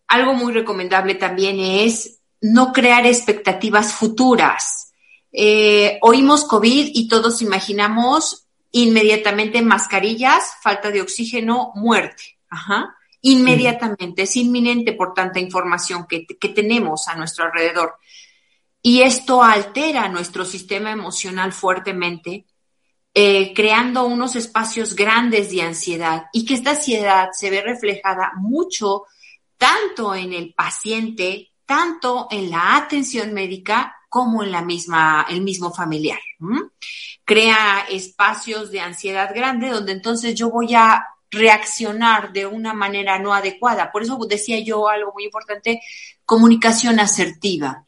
Algo muy recomendable también es no crear expectativas futuras eh, oímos COVID y todos imaginamos inmediatamente mascarillas, falta de oxígeno, muerte. Ajá. Inmediatamente, es inminente por tanta información que, que tenemos a nuestro alrededor. Y esto altera nuestro sistema emocional fuertemente, eh, creando unos espacios grandes de ansiedad y que esta ansiedad se ve reflejada mucho tanto en el paciente, tanto en la atención médica como en la misma, el mismo familiar. Crea espacios de ansiedad grande donde entonces yo voy a reaccionar de una manera no adecuada. Por eso decía yo algo muy importante, comunicación asertiva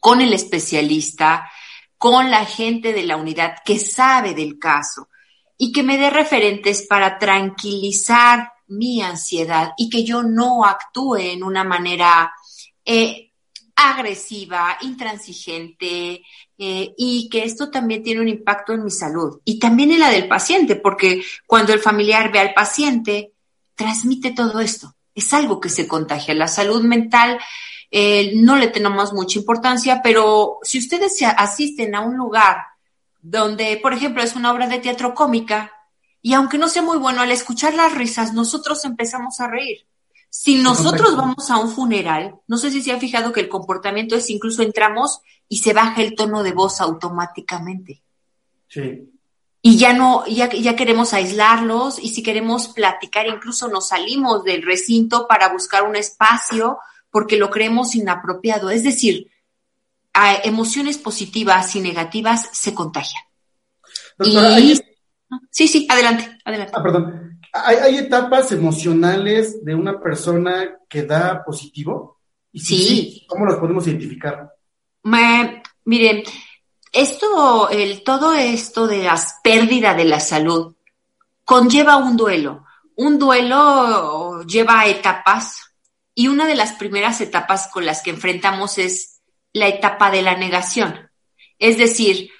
con el especialista, con la gente de la unidad que sabe del caso y que me dé referentes para tranquilizar mi ansiedad y que yo no actúe en una manera eh, agresiva, intransigente, eh, y que esto también tiene un impacto en mi salud y también en la del paciente, porque cuando el familiar ve al paciente, transmite todo esto. Es algo que se contagia. La salud mental eh, no le tenemos mucha importancia, pero si ustedes asisten a un lugar donde, por ejemplo, es una obra de teatro cómica, y aunque no sea muy bueno, al escuchar las risas, nosotros empezamos a reír. Si nosotros vamos a un funeral, no sé si se ha fijado que el comportamiento es incluso entramos y se baja el tono de voz automáticamente. Sí. Y ya no, ya, ya queremos aislarlos y si queremos platicar, incluso nos salimos del recinto para buscar un espacio porque lo creemos inapropiado. Es decir, emociones positivas y negativas se contagian. y... Sí, sí, adelante, adelante. Ah, perdón. ¿Hay, ¿Hay, etapas emocionales de una persona que da positivo? Y sí. ¿Cómo las podemos identificar? Miren, esto, el, todo esto de las pérdidas de la salud conlleva un duelo. Un duelo lleva etapas y una de las primeras etapas con las que enfrentamos es la etapa de la negación. Es decir,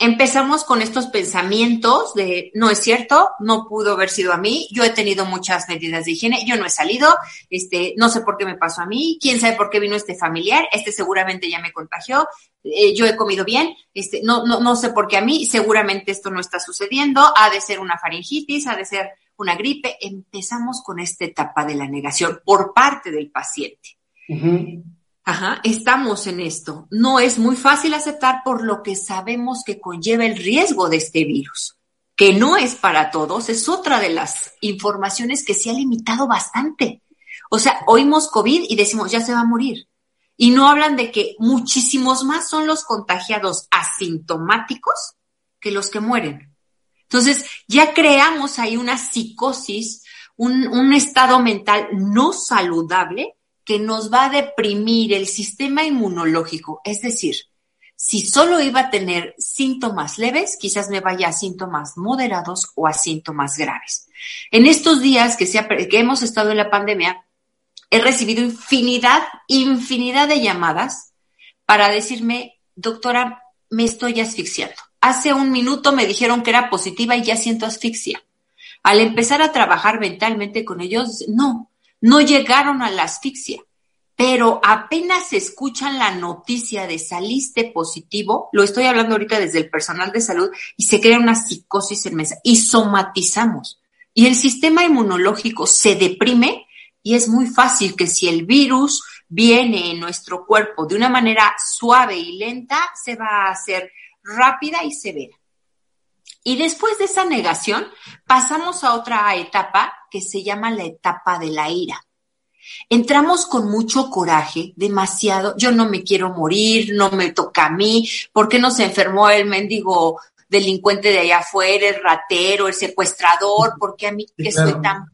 empezamos con estos pensamientos de no es cierto, no pudo haber sido a mí, yo he tenido muchas medidas de higiene, yo no he salido, este, no sé por qué me pasó a mí, quién sabe por qué vino este familiar, este seguramente ya me contagió, eh, yo he comido bien, este, no, no, no sé por qué a mí, seguramente esto no está sucediendo, ha de ser una faringitis, ha de ser una gripe, empezamos con esta etapa de la negación por parte del paciente. Ajá, estamos en esto. No es muy fácil aceptar por lo que sabemos que conlleva el riesgo de este virus, que no es para todos, es otra de las informaciones que se ha limitado bastante. O sea, oímos COVID y decimos, ya se va a morir. Y no hablan de que muchísimos más son los contagiados asintomáticos que los que mueren. Entonces, ya creamos ahí una psicosis, un, un estado mental no saludable que nos va a deprimir el sistema inmunológico. Es decir, si solo iba a tener síntomas leves, quizás me vaya a síntomas moderados o a síntomas graves. En estos días que, se hemos estado en la pandemia, he recibido infinidad, infinidad de llamadas para decirme, doctora, me estoy asfixiando. Hace un minuto me dijeron que era positiva y ya siento asfixia. Al empezar a trabajar mentalmente con ellos, no, no llegaron a la asfixia, pero apenas escuchan la noticia de saliste positivo, lo estoy hablando ahorita desde el personal de salud, y se crea una psicosis en mesa y somatizamos. Y el sistema inmunológico se deprime y es muy fácil que si el virus viene en nuestro cuerpo de una manera suave y lenta, se va a hacer rápida y severa. Y después de esa negación, pasamos a otra etapa que se llama la etapa de la ira. Entramos con mucho coraje, demasiado, yo no me quiero morir, no me toca a mí, ¿por qué no se enfermó el mendigo delincuente de allá afuera, el ratero, el secuestrador, ¿por qué a mí que soy tan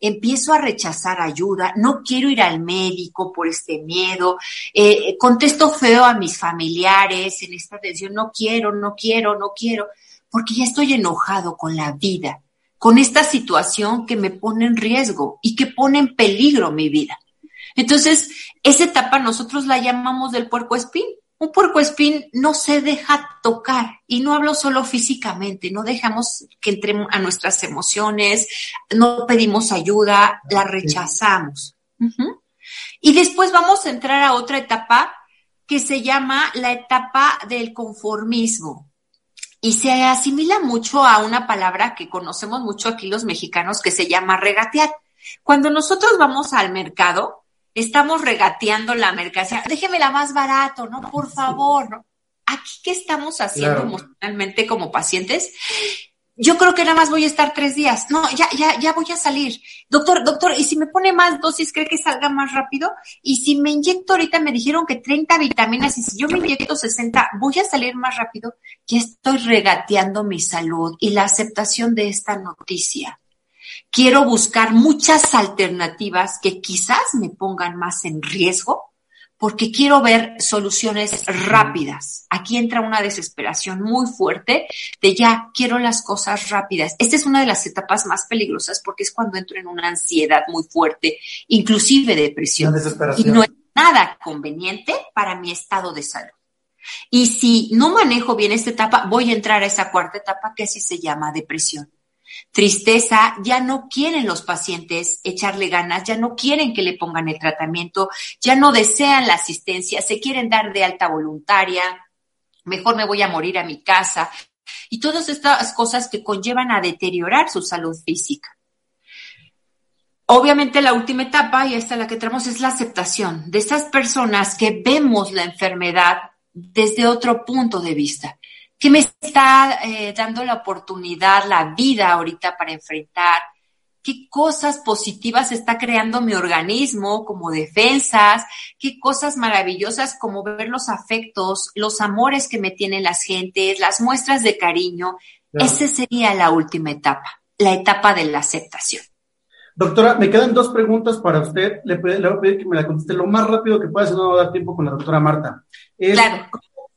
empiezo a rechazar ayuda, no quiero ir al médico por este miedo, eh, contesto feo a mis familiares en esta tensión, no quiero, no quiero, no quiero, porque ya estoy enojado con la vida, con esta situación que me pone en riesgo y que pone en peligro mi vida. Entonces, esa etapa nosotros la llamamos del puerco espín. Un puercoespín no se deja tocar y no hablo solo físicamente, no dejamos que entremos a nuestras emociones, no pedimos ayuda, la rechazamos. Y después vamos a entrar a otra etapa que se llama la etapa del conformismo. Y se asimila mucho a una palabra que conocemos mucho aquí los mexicanos que se llama regatear. Cuando nosotros vamos al mercado, estamos regateando la mercancía, déjemela más barato, ¿no? Por favor, ¿no? Aquí, ¿qué estamos haciendo emocionalmente como pacientes? Yo creo que nada más voy a estar tres días. No, ya, ya, ya voy a salir. Doctor, doctor, ¿y si me pone más dosis, cree que salga más rápido? Y si me inyecto ahorita, me dijeron que 30 vitaminas, y si yo me inyecto 60, voy a salir más rápido. Ya estoy regateando mi salud y la aceptación de esta noticia quiero buscar muchas alternativas que quizás me pongan más en riesgo porque quiero ver soluciones rápidas. Aquí entra una desesperación muy fuerte de ya quiero las cosas rápidas. Esta es una de las etapas más peligrosas porque es cuando entro en una ansiedad muy fuerte, inclusive depresión. Y no es nada conveniente para mi estado de salud. Y si no manejo bien esta etapa, voy a entrar a esa cuarta etapa que así se llama depresión tristeza, ya no quieren los pacientes echarle ganas, ya no quieren que le pongan el tratamiento, ya no desean la asistencia, se quieren dar de alta voluntaria, mejor me voy a morir a mi casa y todas estas cosas que conllevan a deteriorar su salud física. Obviamente la última etapa, y esta es la que tenemos, es la aceptación de estas personas que vemos la enfermedad desde otro punto de vista ¿Qué me está eh, dando la oportunidad, la vida ahorita para enfrentar? ¿Qué cosas positivas está creando mi organismo como defensas? ¿Qué cosas maravillosas como ver los afectos, los amores que me tienen las gentes, las muestras de cariño? Esa sería la última etapa, la etapa de la aceptación. Doctora, me quedan dos preguntas para usted. Le, voy a pedir que me la conteste lo más rápido que pueda, si no va a dar tiempo con la doctora Marta. claro.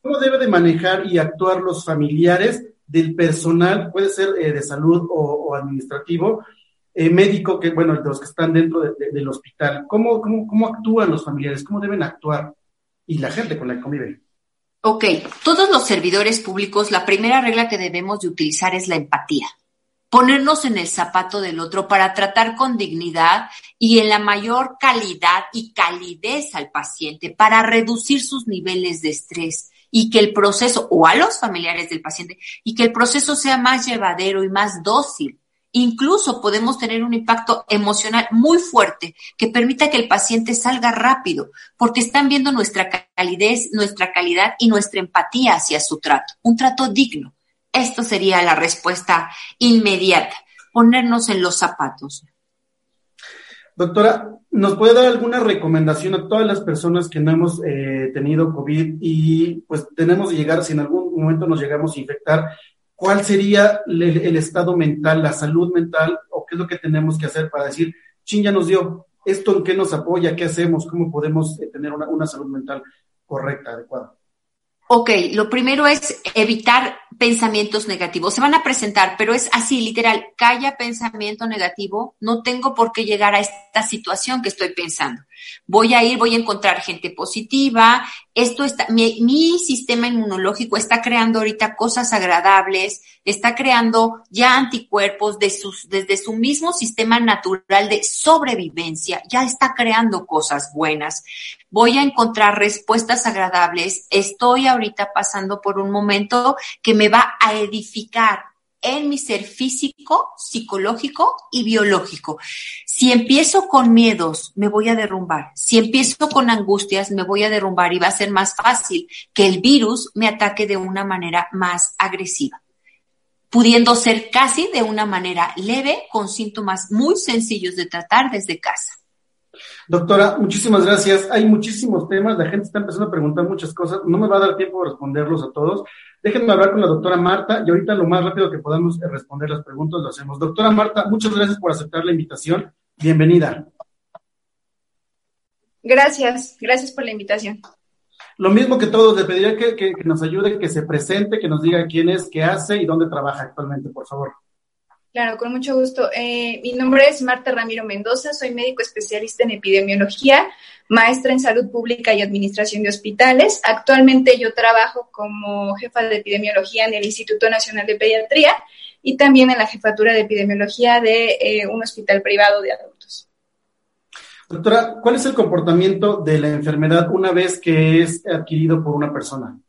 ¿Cómo debe de manejar y actuar los familiares del personal, puede ser eh, de salud o, administrativo, eh, médico, que bueno, de los que están dentro del hospital? ¿Cómo, ¿Cómo, actúan los familiares? ¿Cómo deben actuar? Y la gente con la que conviven. Ok, todos los servidores públicos, la primera regla que debemos de utilizar es la empatía ponernos en el zapato del otro para tratar con dignidad y en la mayor calidad y calidez al paciente para reducir sus niveles de estrés y que el proceso, o a los familiares del paciente, y que el proceso sea más llevadero y más dócil Incluso podemos tener un impacto emocional muy fuerte que permita que el paciente salga rápido, porque están viendo nuestra calidez, nuestra calidad y nuestra empatía hacia su trato, un trato digno. Esto sería la respuesta inmediata, ponernos en los zapatos. Doctora, ¿nos puede dar alguna recomendación a todas las personas que no hemos eh, tenido COVID y pues tenemos que llegar, si en algún momento nos llegamos a infectar, cuál sería el, estado mental, la salud mental, o qué es lo que tenemos que hacer para decir, chin, ya nos dio, esto en qué nos apoya, qué hacemos, cómo podemos eh, tener una, una salud mental correcta, adecuada. Ok, lo primero es evitar pensamientos negativos. Se van a presentar, pero es así, literal, calla pensamiento negativo, no tengo por qué llegar a esta situación que estoy pensando. Voy a ir, voy a encontrar gente positiva, esto está, mi, sistema inmunológico está creando ahorita cosas agradables, está creando ya anticuerpos de sus, desde su mismo sistema natural de sobrevivencia, ya está creando cosas buenas. Voy a encontrar respuestas agradables. Estoy ahorita pasando por un momento que me va a edificar en mi ser físico, psicológico y biológico. Si empiezo con miedos, me voy a derrumbar. Si empiezo con angustias, me voy a derrumbar y va a ser más fácil que el virus me ataque de una manera más agresiva, pudiendo ser casi de una manera leve con síntomas muy sencillos de tratar desde casa. Doctora, muchísimas gracias. Hay muchísimos temas, la gente está empezando a preguntar muchas cosas, no me va a dar tiempo de responderlos a todos. Déjenme hablar con la doctora Marta y ahorita lo más rápido que podamos responder las preguntas lo hacemos. Doctora Marta, muchas gracias por aceptar la invitación. Bienvenida. Gracias, gracias por la invitación. Lo mismo que todos, le pediría que, que, nos ayude, que se presente, que nos diga quién es, qué hace y dónde trabaja actualmente, por favor. Claro, con mucho gusto. Eh, mi nombre es Marta Ramiro Mendoza, soy médico especialista en epidemiología, maestra en salud pública y administración de hospitales. Actualmente yo trabajo como jefa de epidemiología en el Instituto Nacional de Pediatría y también en la jefatura de epidemiología de eh, un hospital privado de adultos. Doctora, ¿cuál es el comportamiento de la enfermedad una vez que es adquirido por una persona?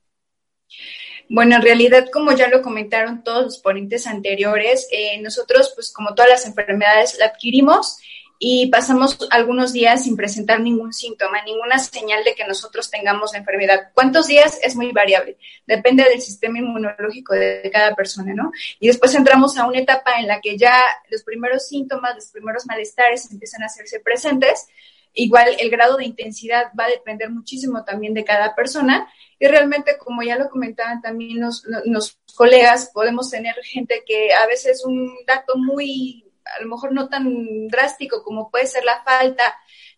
Bueno, en realidad, como ya lo comentaron todos los ponentes anteriores, eh, nosotros, pues como todas las enfermedades, la adquirimos y pasamos algunos días sin presentar ningún síntoma, ninguna señal de que nosotros tengamos la enfermedad. ¿Cuántos días? Es muy variable, depende del sistema inmunológico de cada persona, ¿no? Y después entramos a una etapa en la que ya los primeros síntomas, los primeros malestares empiezan a hacerse presentes. Igual el grado de intensidad va a depender muchísimo también de cada persona y realmente, como ya lo comentaban también los, colegas, podemos tener gente que a veces un dato muy, a lo mejor no tan drástico como puede ser la falta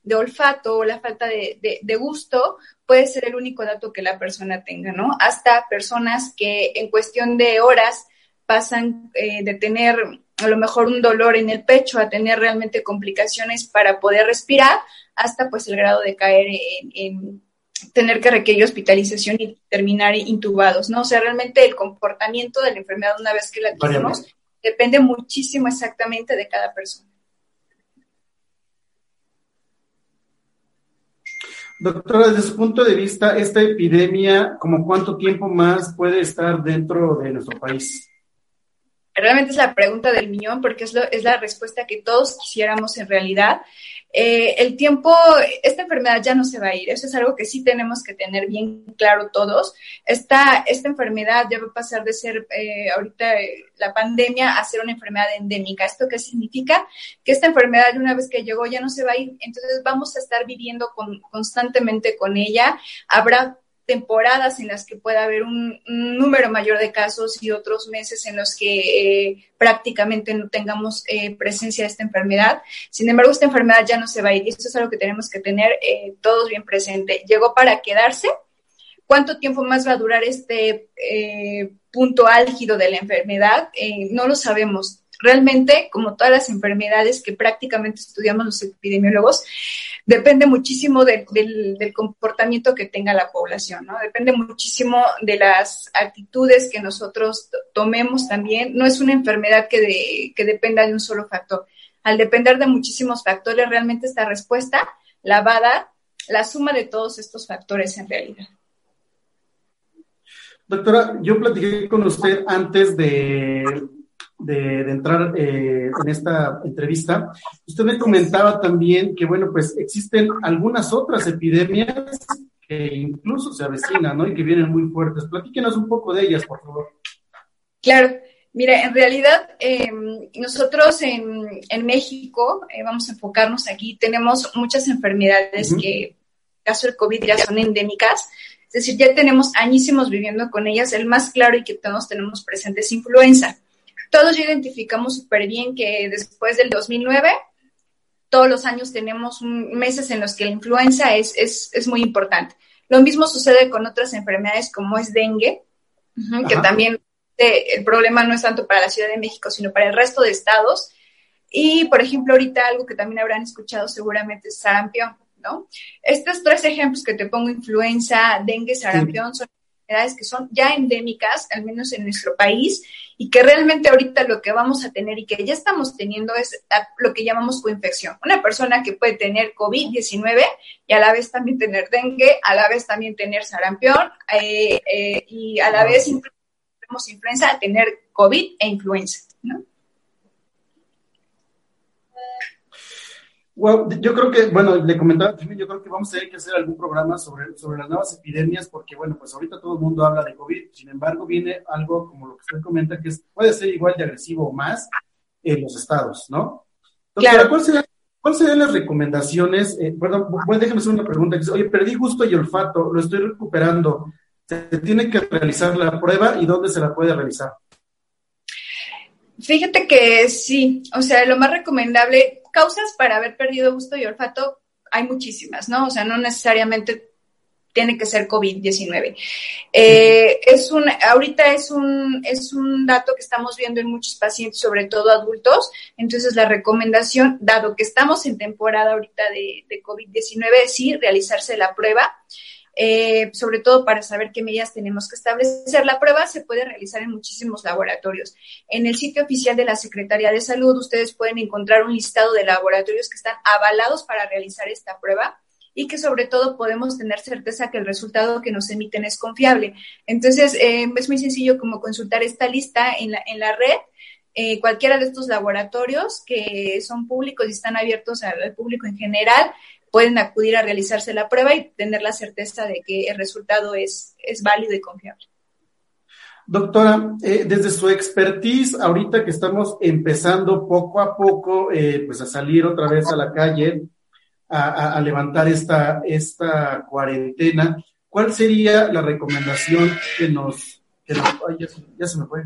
de olfato o la falta de, gusto, puede ser el único dato que la persona tenga, ¿no? Hasta personas que en cuestión de horas pasan eh, de tener a lo mejor un dolor en el pecho a tener realmente complicaciones para poder respirar, hasta pues el grado de caer en tener que requerir hospitalización y terminar intubados, ¿no? O sea, realmente el comportamiento de la enfermedad una vez que la tenemos depende muchísimo exactamente de cada persona. Doctora, desde su punto de vista, esta epidemia, ¿como cuánto tiempo más puede estar dentro de nuestro país? Realmente es la pregunta del millón porque es, es la respuesta que todos quisiéramos en realidad. Eh, el tiempo, esta enfermedad ya no se va a ir, eso es algo que sí tenemos que tener bien claro todos. Esta, esta enfermedad ya va a pasar de ser eh, ahorita eh, la pandemia a ser una enfermedad endémica. ¿Esto qué significa? Que esta enfermedad una vez que llegó ya no se va a ir, entonces vamos a estar viviendo con, constantemente con ella. Habrá temporadas en las que pueda haber un, número mayor de casos y otros meses en los que eh, prácticamente no tengamos eh, presencia de esta enfermedad. Sin embargo, esta enfermedad ya no se va a ir y esto es algo que tenemos que tener eh, todos bien presente. Llegó para quedarse. ¿Cuánto tiempo más va a durar este punto álgido de la enfermedad? no lo sabemos realmente, como todas las enfermedades que prácticamente estudiamos los epidemiólogos, depende muchísimo del, comportamiento que tenga la población, ¿no? Depende muchísimo de las actitudes que nosotros tomemos también. No es una enfermedad que, que dependa de un solo factor. Al depender de muchísimos factores, realmente esta respuesta la va a dar la suma de todos estos factores en realidad. Doctora, yo platiqué con usted antes de, de, entrar eh, en esta entrevista, usted me comentaba también que, bueno, pues existen algunas otras epidemias que incluso se avecinan, ¿no? Y que vienen muy fuertes. Platíquenos un poco de ellas, por favor. Claro. Mira, en realidad em, nosotros en, en México, eh, vamos a enfocarnos aquí, tenemos muchas enfermedades que, en el caso del COVID, ya son endémicas. Es decir, ya tenemos añísimos viviendo con ellas. El más claro y que todos tenemos presente es influenza. Todos ya identificamos súper bien que después del 2009, todos los años tenemos meses en los que la influenza es, es, es, muy importante. Lo mismo sucede con otras enfermedades como es dengue, que también el problema no es tanto para la Ciudad de México, sino para el resto de estados. Y, por ejemplo, ahorita algo que también habrán escuchado seguramente es sarampión, ¿no? Estos tres ejemplos que te pongo, influenza, dengue, sarampión, son enfermedades que son ya endémicas, al menos en nuestro país, y que realmente ahorita lo que vamos a tener y que ya estamos teniendo es lo que llamamos coinfección. Una persona que puede tener COVID-19 y a la vez también tener dengue, a la vez también tener sarampión eh, eh, y a la vez tenemos influenza, tener COVID e influenza, ¿no? Well, yo creo que, bueno, le comentaba también, yo creo que vamos a tener que hacer algún programa sobre, sobre las nuevas epidemias, porque, bueno, pues ahorita todo el mundo habla de COVID, sin embargo, viene algo como lo que usted comenta, que puede ser igual de agresivo o más en los estados, ¿no? claro. ¿cuáles serían las recomendaciones? Eh, perdón, bueno, déjeme hacer una pregunta. Oye, perdí gusto y olfato, lo estoy recuperando. ¿Se tiene que realizar la prueba y dónde se la puede realizar? Fíjate que sí, o sea, lo más recomendable, causas para haber perdido gusto y olfato, hay muchísimas, ¿no? O sea, no necesariamente tiene que ser COVID-19. Eh, es un, ahorita es un, es un dato que estamos viendo en muchos pacientes, sobre todo adultos. Entonces, la recomendación, dado que estamos en temporada ahorita de, de COVID-19, es sí realizarse la prueba. Eh, sobre todo para saber qué medidas tenemos que establecer. La prueba se puede realizar en muchísimos laboratorios. En el sitio oficial de la Secretaría de Salud ustedes pueden encontrar un listado de laboratorios que están avalados para realizar esta prueba y que sobre todo podemos tener certeza que el resultado que nos emiten es confiable. Entonces, eh, es muy sencillo como consultar esta lista en la, en la red. Eh, cualquiera de estos laboratorios que son públicos y están abiertos al público en general, pueden acudir a realizarse la prueba y tener la certeza de que el resultado es, es válido y confiable. Doctora, eh, desde su expertise, ahorita que estamos empezando poco a poco eh, pues a salir otra vez a la calle, a, levantar esta, esta cuarentena, ¿cuál sería la recomendación que nos... Ay, ya, se me fue.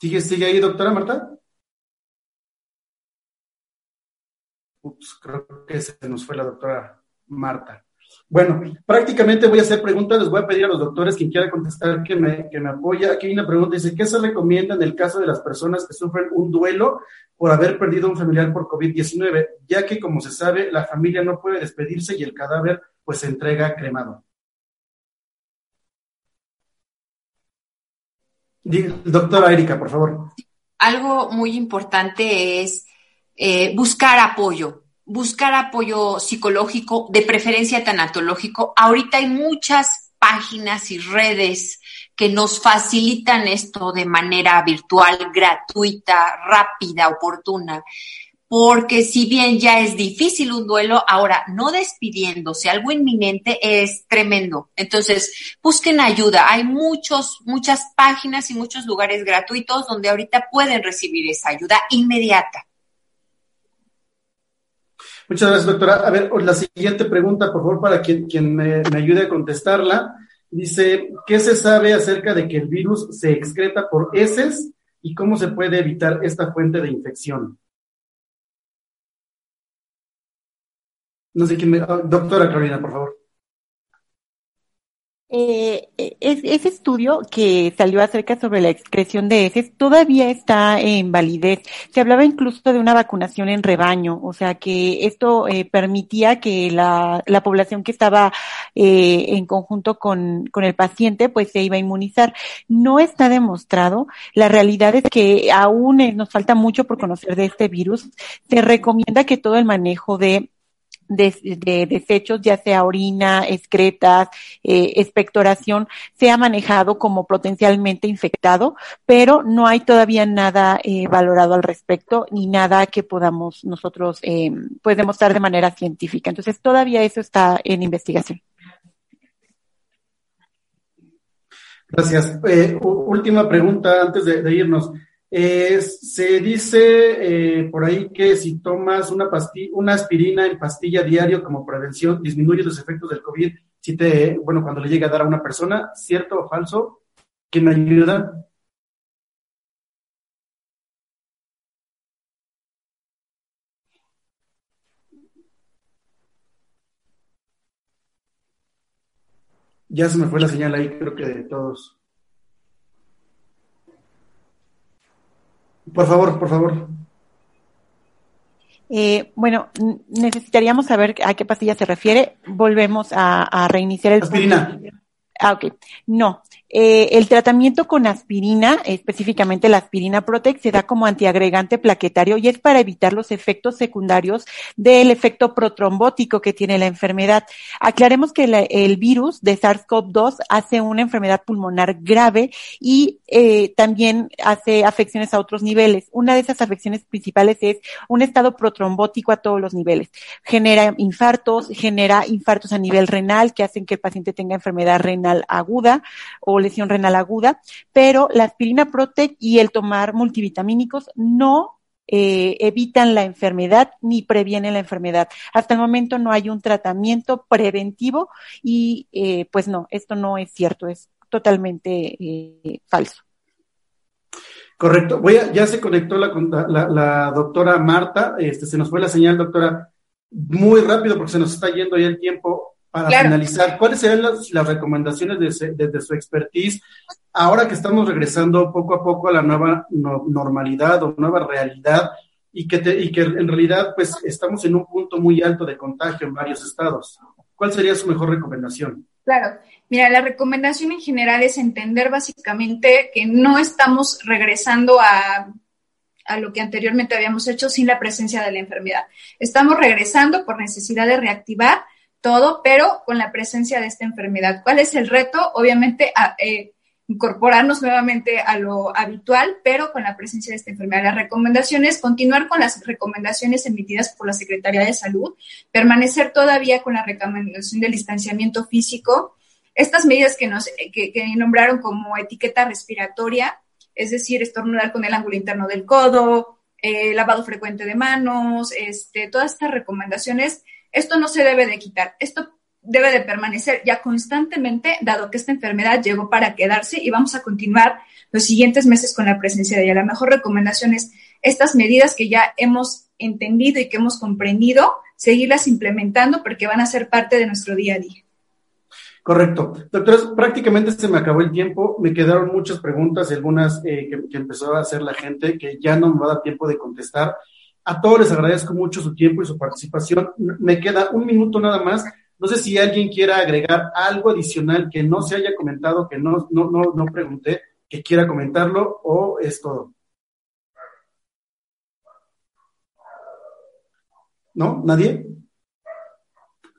¿Sigue, ¿Sigue ahí, doctora Marta? Creo que se nos fue la doctora Marta. Bueno, prácticamente voy a hacer preguntas, les voy a pedir a los doctores quien quiera contestar que me, que me apoya. Aquí hay una pregunta, dice, ¿qué se recomienda en el caso de las personas que sufren un duelo por haber perdido un familiar por COVID-19? Ya que, como se sabe, la familia no puede despedirse y el cadáver pues se entrega cremado. Doctora Erika, por favor. Algo muy importante es eh, buscar apoyo, buscar apoyo psicológico, de preferencia tanatológico. Ahorita hay muchas páginas y redes que nos facilitan esto de manera virtual, gratuita, rápida, oportuna. Porque si bien ya es difícil un duelo, ahora no despidiéndose, algo inminente es tremendo. Entonces, busquen ayuda. Hay muchos, muchas páginas y muchos lugares gratuitos donde ahorita pueden recibir esa ayuda inmediata. Muchas gracias, doctora. A ver, la siguiente pregunta, por favor, para quien, quien me, ayude a contestarla. Dice, ¿qué se sabe acerca de que el virus se excreta por heces y cómo se puede evitar esta fuente de infección? No sé quién me... Ah, doctora Carolina, por favor. Eh, eh ese estudio que salió acerca sobre la excreción de heces todavía está en validez. Se hablaba incluso de una vacunación en rebaño, o sea que esto eh, permitía que la, la, población que estaba eh, en conjunto con, con el paciente pues se iba a inmunizar. No está demostrado. La realidad es que aún nos falta mucho por conocer de este virus. Se recomienda que todo el manejo de de, desechos, ya sea orina, excretas, eh, expectoración, sea manejado como potencialmente infectado, pero no hay todavía nada eh, valorado al respecto ni nada que podamos nosotros eh, pues demostrar de manera científica. Entonces todavía eso está en investigación. Gracias. Eh, última pregunta antes de irnos. Eh, se dice eh, por ahí que si tomas una, una aspirina en pastilla diario como prevención, disminuye los efectos del COVID. Si te, bueno, cuando le llega a dar a una persona, ¿cierto o falso? ¿Quién me ayuda? Ya se me fue la señal ahí, creo que de todos. Por favor, por favor. Eh, bueno, necesitaríamos saber a qué pastilla se refiere. Volvemos a, reiniciar el. Aspirina. Ah, ok. No, eh, el tratamiento con aspirina, específicamente la aspirina Protect, se da como antiagregante plaquetario y es para evitar los efectos secundarios del efecto protrombótico que tiene la enfermedad. Aclaremos que el virus de SARS-CoV-2 hace una enfermedad pulmonar grave y eh, también hace afecciones a otros niveles. Una de esas afecciones principales es un estado protrombótico a todos los niveles. Genera infartos, genera infartos a nivel renal que hacen que el paciente tenga enfermedad renal aguda o lesión renal aguda, pero la aspirina Protect y el tomar multivitamínicos no eh, evitan la enfermedad ni previenen la enfermedad. Hasta el momento no hay un tratamiento preventivo y eh, pues no, esto no es cierto, es totalmente eh, falso. Correcto. Voy a, ya se conectó la, la, la, doctora Marta. Este, se nos fue la señal, doctora, muy rápido porque se nos está yendo ya el tiempo para finalizar, ¿cuáles serían las, recomendaciones desde su expertise ahora que estamos regresando poco a poco a la nueva normalidad o nueva realidad y que, y que en realidad pues estamos en un punto muy alto de contagio en varios estados? ¿Cuál sería su mejor recomendación? Claro, mira, la recomendación en general es entender básicamente que no estamos regresando a a lo que anteriormente habíamos hecho sin la presencia de la enfermedad. Estamos regresando por necesidad de reactivar todo, pero con la presencia de esta enfermedad. ¿Cuál es el reto? Obviamente, eh, incorporarnos nuevamente a lo habitual, pero con la presencia de esta enfermedad. Las recomendaciones, continuar con las recomendaciones emitidas por la Secretaría de Salud, permanecer todavía con la recomendación del distanciamiento físico, estas medidas que nos que, nombraron como etiqueta respiratoria, es decir, estornudar con el ángulo interno del codo, eh, lavado frecuente de manos, este, todas estas recomendaciones esto no se debe de quitar, esto debe de permanecer ya constantemente, dado que esta enfermedad llegó para quedarse y vamos a continuar los siguientes meses con la presencia de ella. La mejor recomendación es estas medidas que ya hemos entendido y que hemos comprendido, seguirlas implementando porque van a ser parte de nuestro día a día. Correcto. Doctores, prácticamente se me acabó el tiempo. Me quedaron muchas preguntas, algunas eh, que, que, empezó a hacer la gente, que ya no me va a dar tiempo de contestar. A todos les agradezco mucho su tiempo y su participación. Me queda un minuto nada más. No sé si alguien quiera agregar algo adicional que no se haya comentado, que no, no, no, no pregunté, que quiera comentarlo o es todo. ¿No? ¿Nadie?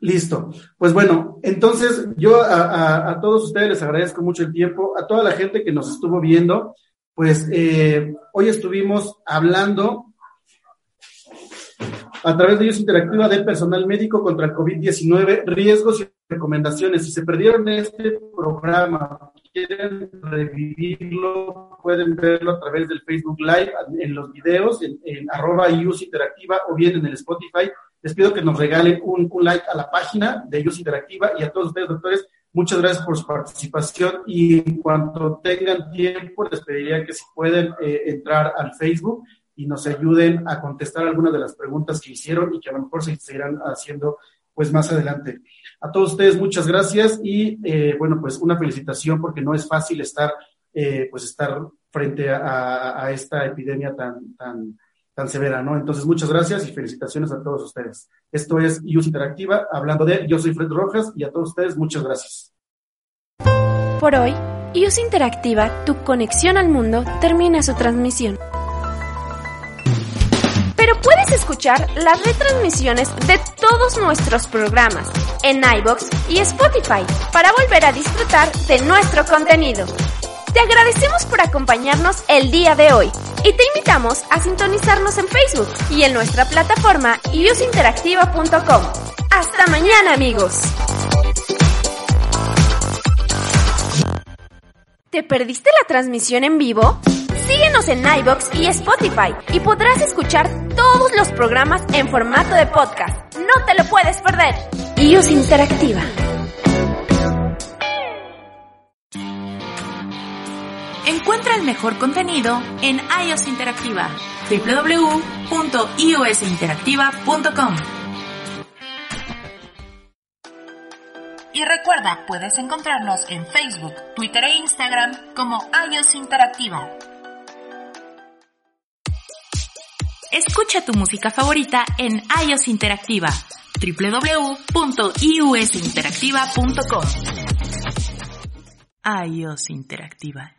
Listo. Pues bueno, entonces yo a, todos ustedes les agradezco mucho el tiempo, a toda la gente que nos estuvo viendo, pues eh, hoy estuvimos hablando a través de ellos interactiva de personal médico contra el COVID-19, riesgos y recomendaciones. Si se perdieron este programa, quieren revivirlo, pueden verlo a través del Facebook Live, en los videos, en, arroba IUS Interactiva o bien en el Spotify. Les pido que nos regalen un, like a la página de IUS Interactiva y a todos ustedes, doctores, muchas gracias por su participación y en cuanto tengan tiempo, les pediría que si pueden eh, entrar al Facebook y nos ayuden a contestar algunas de las preguntas que hicieron y que a lo mejor se seguirán haciendo pues más adelante. A todos ustedes muchas gracias y eh, bueno pues una felicitación porque no es fácil estar eh, pues estar frente a, esta epidemia tan tan tan severa, ¿no? Entonces muchas gracias y felicitaciones a todos ustedes. Esto es IUS Interactiva, hablando de yo soy Fred Rojas y a todos ustedes muchas gracias. Por hoy, IUS Interactiva, tu conexión al mundo, termina su transmisión. Pero puedes escuchar las retransmisiones de todos nuestros programas en iBox y Spotify para volver a disfrutar de nuestro contenido. Te agradecemos por acompañarnos el día de hoy y te invitamos a sintonizarnos en Facebook y en nuestra plataforma iusinteractiva.com. Hasta mañana amigos. ¿Te perdiste la transmisión en vivo? Síguenos en iBox y Spotify y podrás escuchar todos los programas en formato de podcast. No te lo puedes perder. iOS Interactiva. Encuentra el mejor contenido en iOS Interactiva. www.iosinteractiva.com Y recuerda, puedes encontrarnos en Facebook, Twitter e Instagram como iOS Interactiva. Escucha tu música favorita en iOS Interactiva www.iusinteractiva.com iOS Interactiva